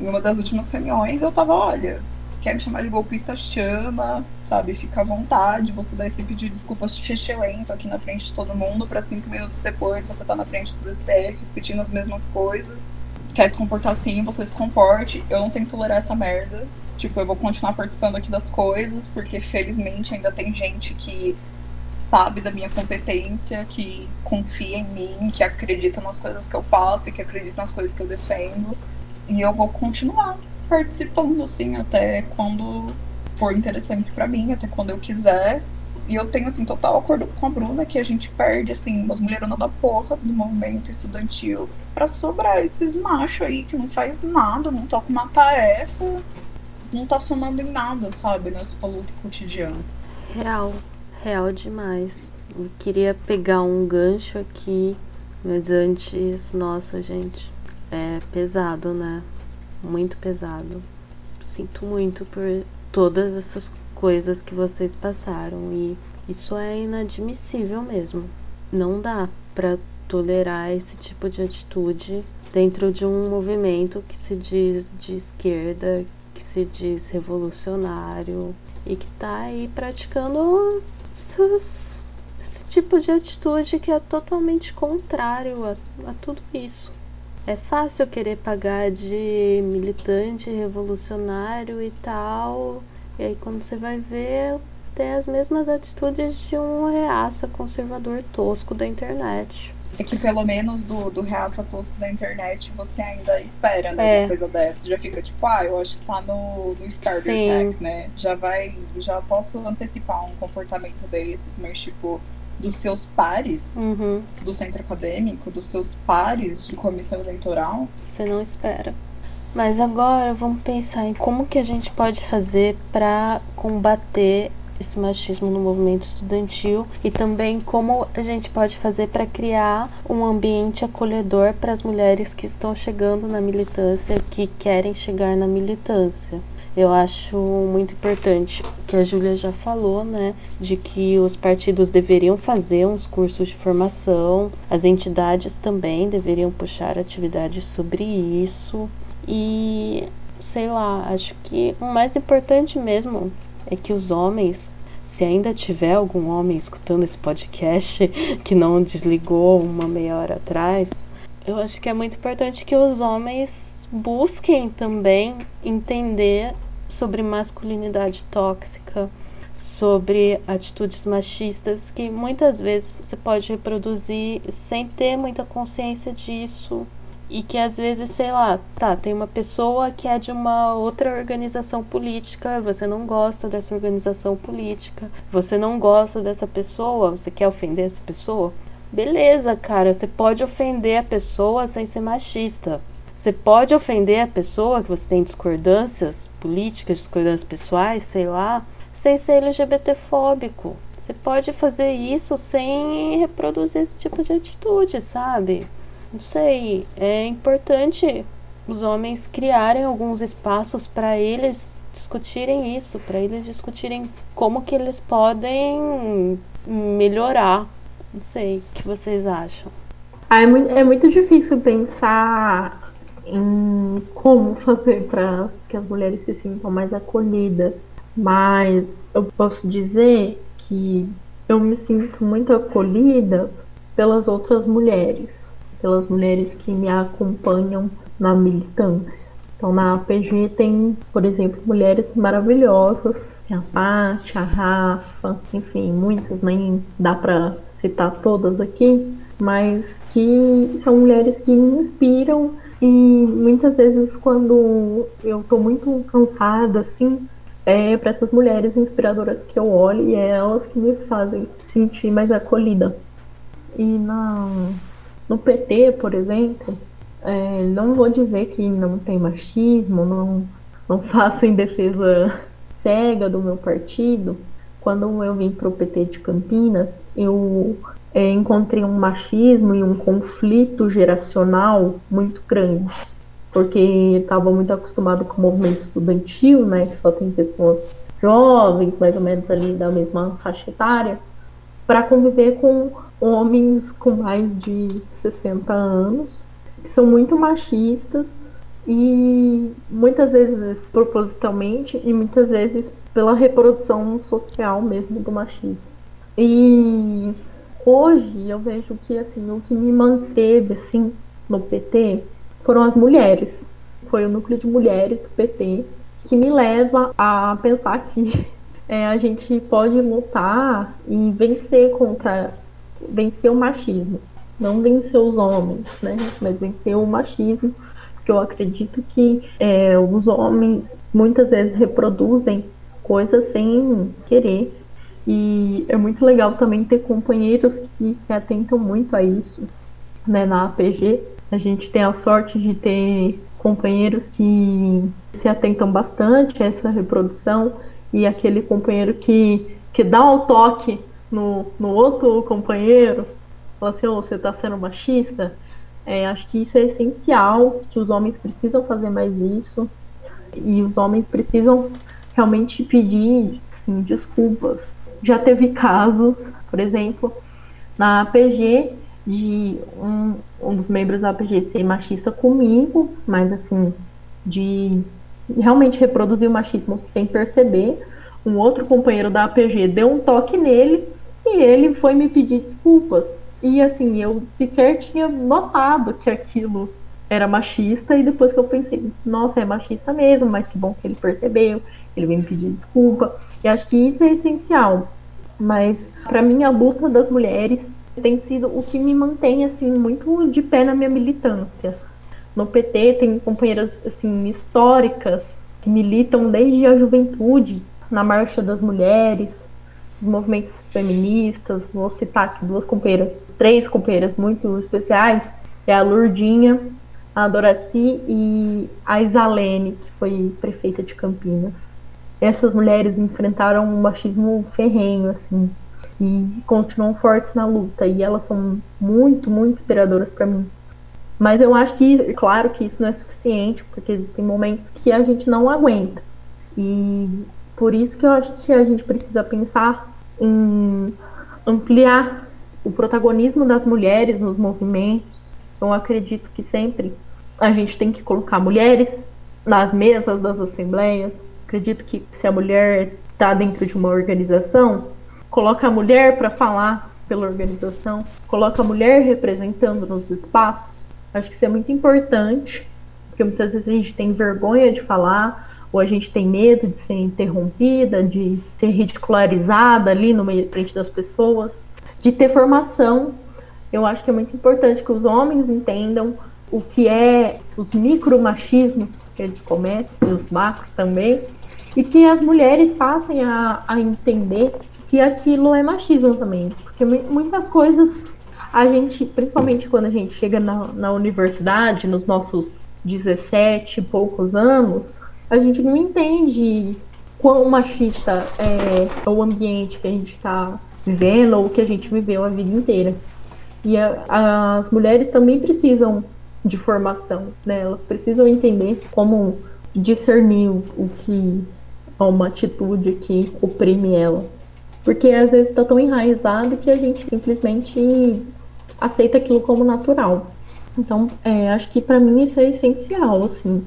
em uma das últimas reuniões eu tava olha quer me chamar de golpista chama sabe? Fica à vontade você dá esse pedido de desculpa lento aqui na frente de todo mundo para cinco minutos depois você tá na frente do DCR repetindo as mesmas coisas quer se comportar assim, você se comporte. Eu não tenho que tolerar essa merda. Tipo, eu vou continuar participando aqui das coisas, porque felizmente ainda tem gente que sabe da minha competência, que confia em mim, que acredita nas coisas que eu faço e que acredita nas coisas que eu defendo. E eu vou continuar participando, assim, até quando for interessante para mim, até quando eu quiser. E eu tenho, assim, total acordo com a Bruna que a gente perde, assim, umas mulheronas da porra do movimento estudantil pra sobrar esses machos aí que não faz nada, não toca uma tarefa, não tá somando em nada, sabe, nessa luta cotidiana. Real, real demais. Eu queria pegar um gancho aqui, mas antes, nossa, gente, é pesado, né? Muito pesado. Sinto muito por todas essas coisas que vocês passaram e isso é inadmissível mesmo. Não dá para tolerar esse tipo de atitude dentro de um movimento que se diz de esquerda, que se diz revolucionário e que tá aí praticando essas, esse tipo de atitude que é totalmente contrário a, a tudo isso. é fácil querer pagar de militante, revolucionário e tal. E aí quando você vai ver, tem as mesmas atitudes de um reaça conservador tosco da internet. É que pelo menos do, do reaça tosco da internet você ainda espera, né? É. Uma coisa dessa. Já fica tipo, ah, eu acho que tá no, no starter Sim. pack, né? Já vai. Já posso antecipar um comportamento desses, mas tipo dos seus pares uhum. do centro acadêmico, dos seus pares de comissão eleitoral. Você não espera. Mas agora vamos pensar em como que a gente pode fazer para combater esse machismo no movimento estudantil e também como a gente pode fazer para criar um ambiente acolhedor para as mulheres que estão chegando na militância, que querem chegar na militância. Eu acho muito importante que a Júlia já falou, né, de que os partidos deveriam fazer uns cursos de formação, as entidades também deveriam puxar atividades sobre isso e sei lá, acho que o mais importante mesmo é que os homens, se ainda tiver algum homem escutando esse podcast que não desligou uma meia hora atrás, eu acho que é muito importante que os homens busquem também entender sobre masculinidade tóxica, sobre atitudes machistas que muitas vezes você pode reproduzir sem ter muita consciência disso e que às vezes, sei lá, tá, tem uma pessoa que é de uma outra organização política, você não gosta dessa organização política, você não gosta dessa pessoa, você quer ofender essa pessoa? Beleza, cara, você pode ofender a pessoa sem ser machista. Você pode ofender a pessoa que você tem discordâncias políticas, discordâncias pessoais, sei lá, sem ser LGBTfóbico. Você pode fazer isso sem reproduzir esse tipo de atitude, sabe? Não sei, é importante os homens criarem alguns espaços para eles discutirem isso, para eles discutirem como que eles podem melhorar. Não sei, o que vocês acham? Ah, é, muito, é muito difícil pensar em como fazer para que as mulheres se sintam mais acolhidas, mas eu posso dizer que eu me sinto muito acolhida pelas outras mulheres pelas mulheres que me acompanham na militância. Então, na APG tem, por exemplo, mulheres maravilhosas, tem a Paty, a Rafa, enfim, muitas, nem dá para citar todas aqui, mas que são mulheres que me inspiram e muitas vezes quando eu tô muito cansada, assim, é para essas mulheres inspiradoras que eu olho e é elas que me fazem sentir mais acolhida. E na no PT, por exemplo, é, não vou dizer que não tem machismo, não, não faço em defesa cega do meu partido. Quando eu vim para o PT de Campinas, eu é, encontrei um machismo e um conflito geracional muito grande, porque estava muito acostumado com o movimento estudantil, né, que só tem pessoas jovens, mais ou menos ali da mesma faixa etária, para conviver com homens com mais de 60 anos, que são muito machistas e muitas vezes propositalmente e muitas vezes pela reprodução social mesmo do machismo. E hoje eu vejo que assim, o que me manteve assim no PT foram as mulheres. Foi o núcleo de mulheres do PT que me leva a pensar que é, a gente pode lutar e vencer contra vencer o machismo. Não vencer os homens, né? Mas vencer o machismo. Porque eu acredito que é, os homens muitas vezes reproduzem coisas sem querer. E é muito legal também ter companheiros que se atentam muito a isso. Né? Na APG, a gente tem a sorte de ter companheiros que se atentam bastante a essa reprodução e aquele companheiro que, que dá o toque no, no outro companheiro, fala assim, oh, você está sendo machista, é, acho que isso é essencial, que os homens precisam fazer mais isso, e os homens precisam realmente pedir assim, desculpas. Já teve casos, por exemplo, na APG, de um, um dos membros da APG ser machista comigo, mas assim, de realmente reproduzir o machismo sem perceber. Um outro companheiro da APG deu um toque nele e ele foi me pedir desculpas. E assim, eu sequer tinha notado que aquilo era machista e depois que eu pensei, nossa, é machista mesmo, mas que bom que ele percebeu, ele veio me pedir desculpa. E acho que isso é essencial. Mas para mim a luta das mulheres tem sido o que me mantém assim muito de pé na minha militância. No PT tem companheiras assim históricas que militam desde a juventude na marcha das mulheres, os movimentos feministas. Vou citar aqui duas companheiras, três companheiras muito especiais, é a Lurdinha, a Doraci e a Isalene, que foi prefeita de Campinas. Essas mulheres enfrentaram um machismo ferrenho, assim, e continuam fortes na luta, e elas são muito, muito inspiradoras para mim. Mas eu acho que, claro que isso não é suficiente, porque existem momentos que a gente não aguenta. E por isso que eu acho que a gente precisa pensar em ampliar o protagonismo das mulheres nos movimentos. Eu acredito que sempre a gente tem que colocar mulheres nas mesas das assembleias. Acredito que se a mulher está dentro de uma organização, coloca a mulher para falar pela organização, coloca a mulher representando nos espaços. Acho que isso é muito importante, porque muitas vezes a gente tem vergonha de falar, ou a gente tem medo de ser interrompida, de ser ridicularizada ali no meio frente das pessoas, de ter formação. Eu acho que é muito importante que os homens entendam o que é os micromachismos que eles cometem, os macros também, e que as mulheres passem a, a entender que aquilo é machismo também. Porque muitas coisas a gente, principalmente quando a gente chega na, na universidade, nos nossos 17 e poucos anos, a gente não entende quão machista é o ambiente que a gente está vivendo ou que a gente viveu a vida inteira. E a, as mulheres também precisam de formação, né? Elas precisam entender como discernir o que é uma atitude que oprime ela. Porque às vezes está tão enraizado que a gente simplesmente aceita aquilo como natural. Então, é, acho que para mim isso é essencial, assim.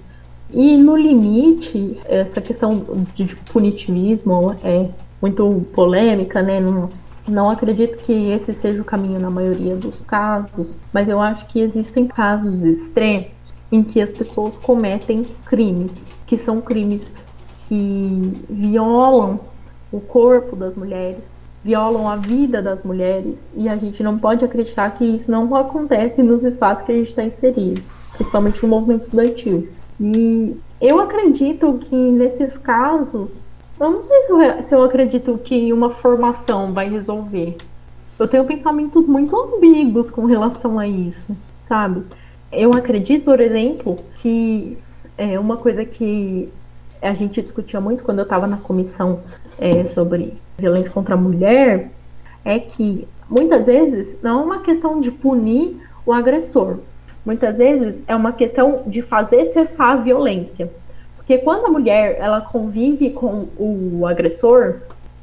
E no limite, essa questão de punitivismo é muito polêmica, né? Não, não acredito que esse seja o caminho na maioria dos casos, mas eu acho que existem casos extremos em que as pessoas cometem crimes, que são crimes que violam o corpo das mulheres, violam a vida das mulheres, e a gente não pode acreditar que isso não acontece nos espaços que a gente está inserido, principalmente no movimento estudantil. E eu acredito que nesses casos eu não sei se eu, se eu acredito que uma formação vai resolver. Eu tenho pensamentos muito ambíguos com relação a isso, sabe? Eu acredito, por exemplo, que é uma coisa que a gente discutia muito quando eu estava na comissão é, sobre violência contra a mulher é que muitas vezes não é uma questão de punir o agressor, muitas vezes é uma questão de fazer cessar a violência. Porque quando a mulher ela convive com o agressor,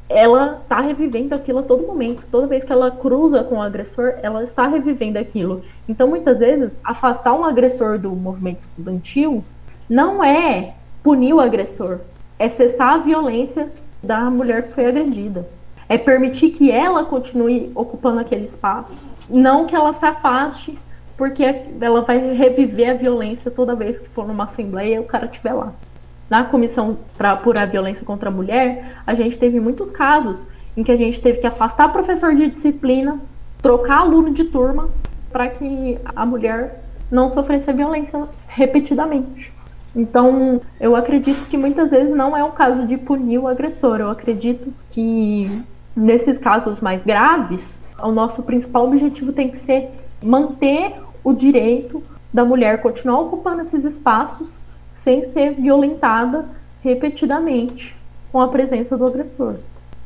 ela está revivendo aquilo a todo momento. Toda vez que ela cruza com o agressor, ela está revivendo aquilo. Então, muitas vezes, afastar um agressor do movimento estudantil não é punir o agressor, é cessar a violência da mulher que foi agredida. É permitir que ela continue ocupando aquele espaço, não que ela se afaste, porque ela vai reviver a violência toda vez que for numa assembleia e o cara estiver lá na comissão para apurar violência contra a mulher, a gente teve muitos casos em que a gente teve que afastar professor de disciplina, trocar aluno de turma, para que a mulher não sofresse a violência repetidamente. Então, eu acredito que muitas vezes não é o caso de punir o agressor. Eu acredito que nesses casos mais graves, o nosso principal objetivo tem que ser manter o direito da mulher continuar ocupando esses espaços sem ser violentada repetidamente com a presença do agressor.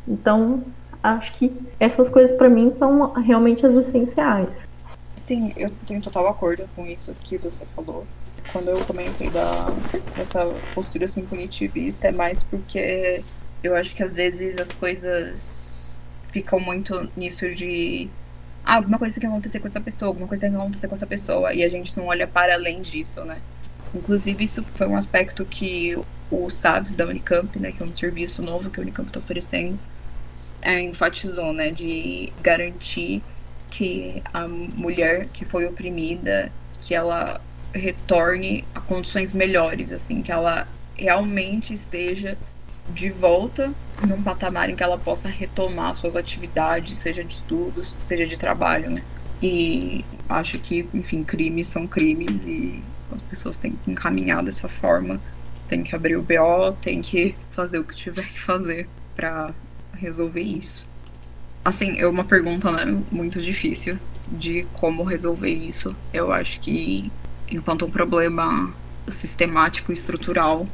Então, acho que essas coisas para mim são realmente as essenciais. Sim, eu tenho total acordo com isso que você falou. Quando eu comentei da, dessa postura assim punitivista, é mais porque eu acho que às vezes as coisas ficam muito nisso de ah, alguma coisa tem que acontecer com essa pessoa, alguma coisa tem que acontecer com essa pessoa, e a gente não olha para além disso, né? Inclusive, isso foi um aspecto que o SAVS da Unicamp, né, que é um serviço novo que a Unicamp está oferecendo, é, enfatizou, né, de garantir que a mulher que foi oprimida, que ela retorne a condições melhores, assim, que ela realmente esteja de volta num patamar em que ela possa retomar suas atividades, seja de estudos, seja de trabalho, né? E acho que, enfim, crimes são crimes e as pessoas têm que encaminhar dessa forma, tem que abrir o BO, tem que fazer o que tiver que fazer para resolver isso. Assim, é uma pergunta né, muito difícil de como resolver isso. Eu acho que enquanto um problema sistemático e estrutural,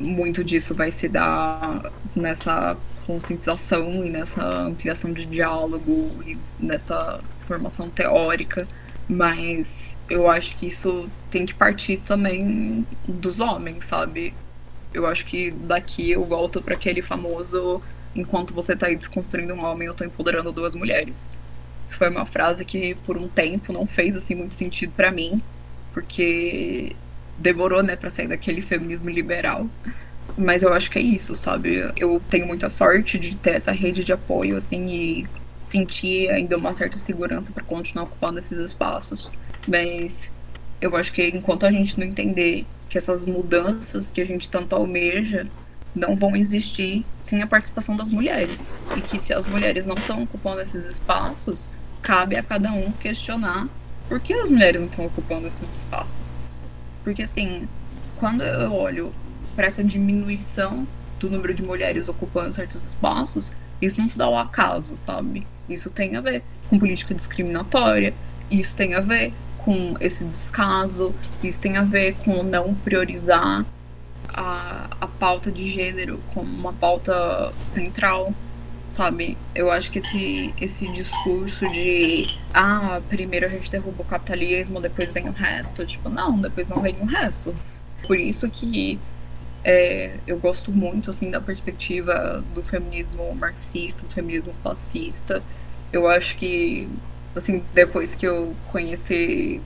muito disso vai se dar nessa conscientização e nessa ampliação de diálogo e nessa formação teórica, mas eu acho que isso tem que partir também dos homens, sabe? Eu acho que daqui eu volto para aquele famoso enquanto você tá aí desconstruindo um homem, eu tô empoderando duas mulheres. Isso foi uma frase que por um tempo não fez assim muito sentido para mim, porque demorou, né, para sair daquele feminismo liberal. Mas eu acho que é isso, sabe? Eu tenho muita sorte de ter essa rede de apoio, assim, e sentir ainda uma certa segurança para continuar ocupando esses espaços. Mas eu acho que enquanto a gente não entender que essas mudanças que a gente tanto almeja não vão existir sem a participação das mulheres. E que se as mulheres não estão ocupando esses espaços, cabe a cada um questionar por que as mulheres não estão ocupando esses espaços. Porque assim, quando eu olho para essa diminuição do número de mulheres ocupando certos espaços, isso não se dá ao acaso, sabe? Isso tem a ver com política discriminatória, isso tem a ver com esse descaso, isso tem a ver com não priorizar a, a pauta de gênero como uma pauta central, sabe? Eu acho que esse, esse discurso de ah, primeiro a gente derruba o capitalismo, depois vem o resto, tipo, não, depois não vem o resto. Por isso que é, eu gosto muito assim da perspectiva do feminismo marxista, do feminismo classista. Eu acho que assim depois que eu conheci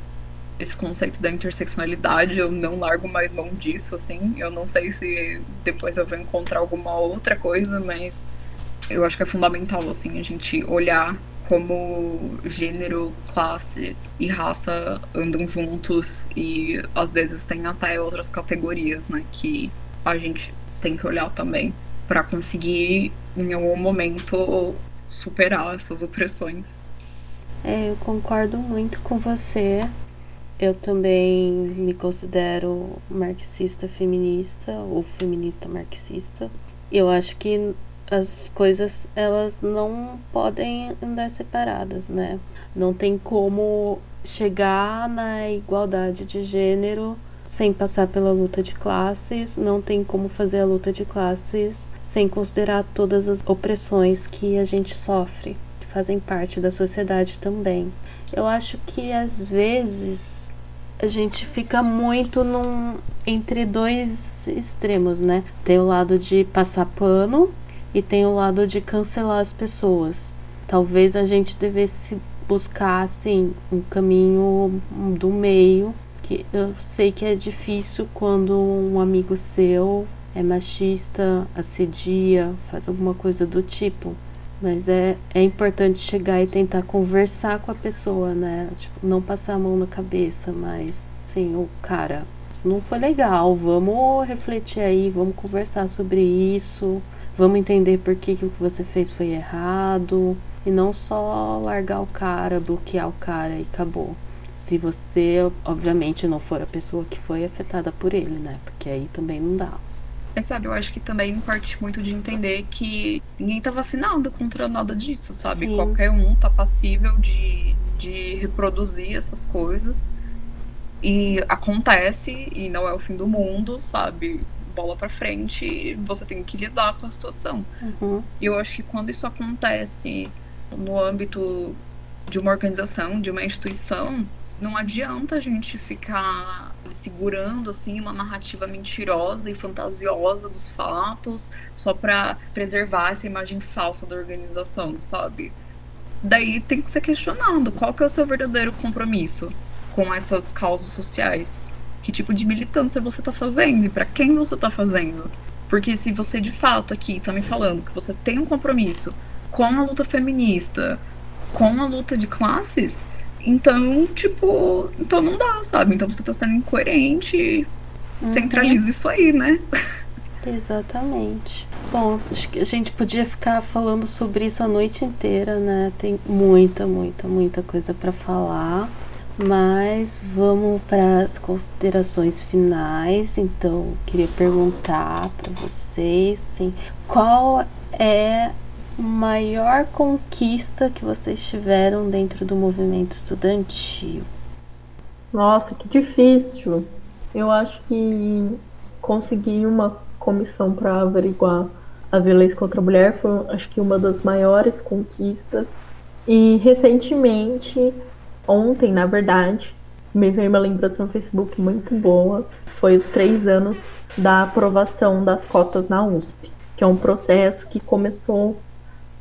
esse conceito da interseccionalidade, eu não largo mais mão disso, assim. Eu não sei se depois eu vou encontrar alguma outra coisa, mas eu acho que é fundamental, assim, a gente olhar como gênero, classe e raça andam juntos e às vezes tem até outras categorias, né, que a gente tem que olhar também para conseguir em algum momento superar essas opressões. É, eu concordo muito com você. Eu também me considero marxista feminista ou feminista marxista. Eu acho que as coisas elas não podem andar separadas, né? Não tem como chegar na igualdade de gênero sem passar pela luta de classes, não tem como fazer a luta de classes sem considerar todas as opressões que a gente sofre, que fazem parte da sociedade também. Eu acho que às vezes a gente fica muito num entre dois extremos, né? Tem o lado de passar pano e tem o lado de cancelar as pessoas. Talvez a gente devesse buscar assim um caminho do meio que eu sei que é difícil quando um amigo seu é machista, assedia, faz alguma coisa do tipo. Mas é, é importante chegar e tentar conversar com a pessoa, né? Tipo, não passar a mão na cabeça, mas sim, o cara, não foi legal, vamos refletir aí, vamos conversar sobre isso, vamos entender por que, que o que você fez foi errado. E não só largar o cara, bloquear o cara e acabou se você, obviamente, não for a pessoa que foi afetada por ele, né? Porque aí também não dá. É, sabe, eu acho que também parte muito de entender que ninguém tá vacinado contra nada disso, sabe? Sim. Qualquer um tá passível de, de reproduzir essas coisas. E acontece, e não é o fim do mundo, sabe? Bola pra frente, você tem que lidar com a situação. Uhum. E eu acho que quando isso acontece no âmbito de uma organização, de uma instituição, não adianta a gente ficar segurando assim uma narrativa mentirosa e fantasiosa dos fatos só para preservar essa imagem falsa da organização, sabe? Daí tem que ser questionado qual que é o seu verdadeiro compromisso com essas causas sociais. Que tipo de militância você está fazendo e para quem você está fazendo? Porque se você de fato aqui está me falando que você tem um compromisso com a luta feminista, com a luta de classes, Então, tipo, então não dá, sabe? Então você tá sendo incoerente. Uhum. Centraliza isso aí, né? Exatamente. Bom, acho que a gente podia ficar falando sobre isso a noite inteira, né? Tem muita, muita, muita coisa para falar. Mas vamos para as considerações finais. Então, queria perguntar para vocês, sim, qual é a maior conquista que vocês tiveram dentro do movimento estudantil? Nossa, que difícil. Eu acho que conseguir uma comissão para averiguar a violência contra a mulher foi, acho que, uma das maiores conquistas. E recentemente, ontem, na verdade, me veio uma lembrança no Facebook muito boa. Foi os três anos da aprovação das cotas na USP, que é um processo que começou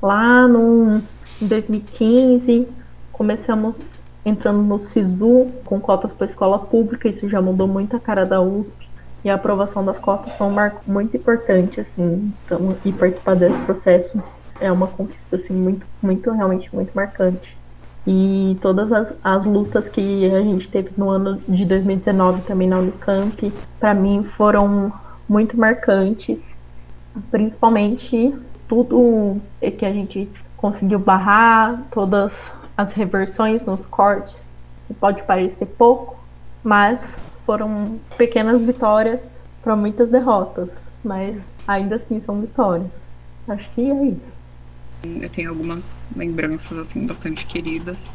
lá no, em 2015. Começamos entrando no SISU com cotas para escola pública, isso já mudou muito a cara da USP. E a aprovação das cotas foi um marco muito importante, assim, então, e participar desse processo é uma conquista, assim, muito, muito, realmente muito marcante. E todas as, as lutas que a gente teve no ano de 2019 também na Unicamp, para mim foram muito marcantes, principalmente tudo que a gente conseguiu barrar, todas as reversões nos cortes, que pode parecer pouco, mas foram pequenas vitórias para muitas derrotas, mas ainda assim são vitórias. Acho que é isso. Eu tenho algumas lembranças assim bastante queridas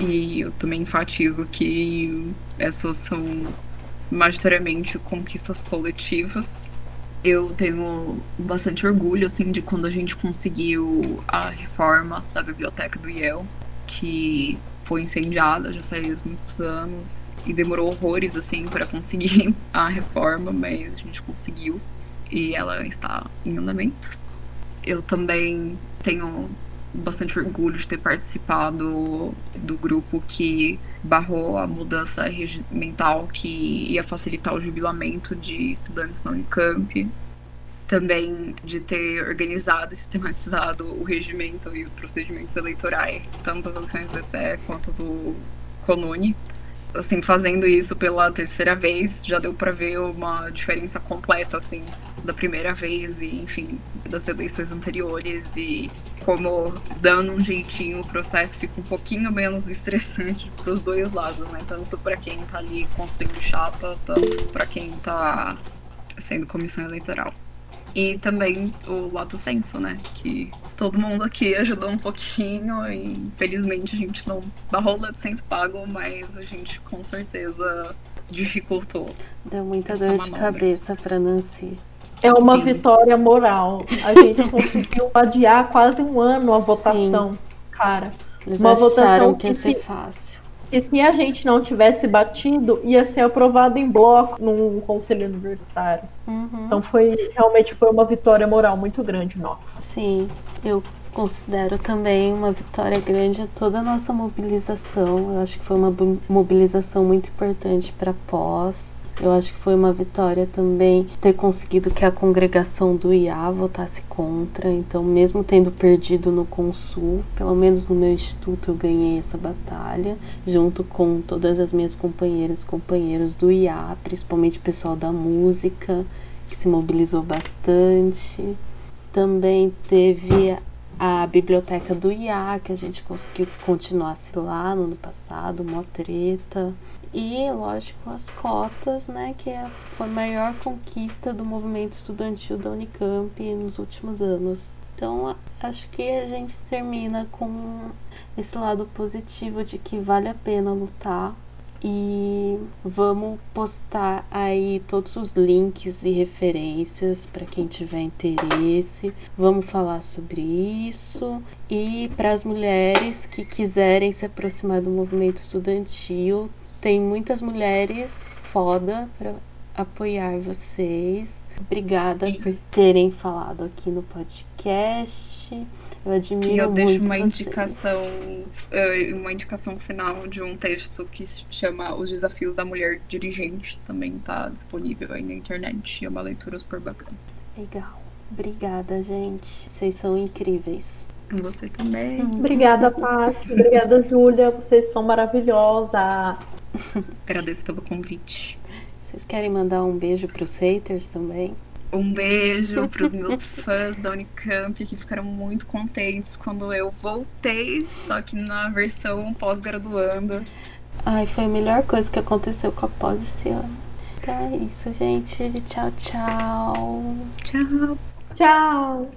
e eu também enfatizo que essas são majoritariamente conquistas coletivas. Eu tenho bastante orgulho assim de quando a gente conseguiu a reforma da biblioteca do Yale, que foi incendiada já faz muitos anos e demorou horrores assim para conseguir a reforma, mas a gente conseguiu e ela está em andamento. Eu também tenho bastante orgulho de ter participado do grupo que barrou a mudança regimental que ia facilitar o jubilamento de estudantes na Unicamp também de ter organizado e sistematizado o regimento e os procedimentos eleitorais, tanto das eleições do DCE quanto do CONUNE. Assim, fazendo isso pela terceira vez, já deu para ver uma diferença completa, assim, da primeira vez e, enfim, das eleições anteriores e como dando um jeitinho o processo fica um pouquinho menos estressante para os dois lados, né? Tanto para quem está ali construindo chapa, tanto para quem está sendo comissão eleitoral. E também o lato senso, né? Que todo mundo aqui ajudou um pouquinho e infelizmente a gente não barrou o senso pago, mas a gente com certeza dificultou. Deu muita dor manobra. de cabeça para Nancy. É uma Sim. vitória moral. A gente conseguiu adiar quase um ano a votação, Sim. cara. Eles uma votação que ia ser fácil. E se a gente não tivesse batido, ia ser aprovado em bloco num conselho universitário. Uhum. Então foi realmente foi uma vitória moral muito grande nossa. Sim, eu considero também uma vitória grande toda a nossa mobilização. Eu acho que foi uma mobilização muito importante para pós. Eu acho que foi uma vitória também ter conseguido que a congregação do IA votasse contra. Então, mesmo tendo perdido no Consul, pelo menos no meu instituto eu ganhei essa batalha, junto com todas as minhas companheiras e companheiros do IA, principalmente o pessoal da música, que se mobilizou bastante. Também teve a biblioteca do IA, que a gente conseguiu que continuasse lá no ano passado, mó treta. E, lógico, as cotas, né, que é, foi a maior conquista do movimento estudantil da Unicamp nos últimos anos. Então, acho que a gente termina com esse lado positivo de que vale a pena lutar. E vamos postar aí todos os links e referências para quem tiver interesse. Vamos falar sobre isso. E para as mulheres que quiserem se aproximar do movimento estudantil, tem muitas mulheres foda para apoiar vocês. Obrigada por terem falado aqui no podcast. Eu admiro e eu deixo uma vocês. indicação, eh, uma indicação final de um texto que se chama Os Desafios da Mulher Dirigente. Também está disponível aí na internet. É uma leitura super bacana. Legal. Obrigada, gente. Vocês são incríveis. Você também. Obrigada, Paty. Obrigada, Júlia. Vocês são maravilhosas. Agradeço pelo convite. Vocês querem mandar um beijo pros haters também? Um beijo pros meus fãs da Unicamp que ficaram muito contentes quando eu voltei, só que na versão pós-graduando. Ai, foi a melhor coisa que aconteceu com a pós esse ano. Então é isso, gente. Tchau, tchau. Tchau. Tchau.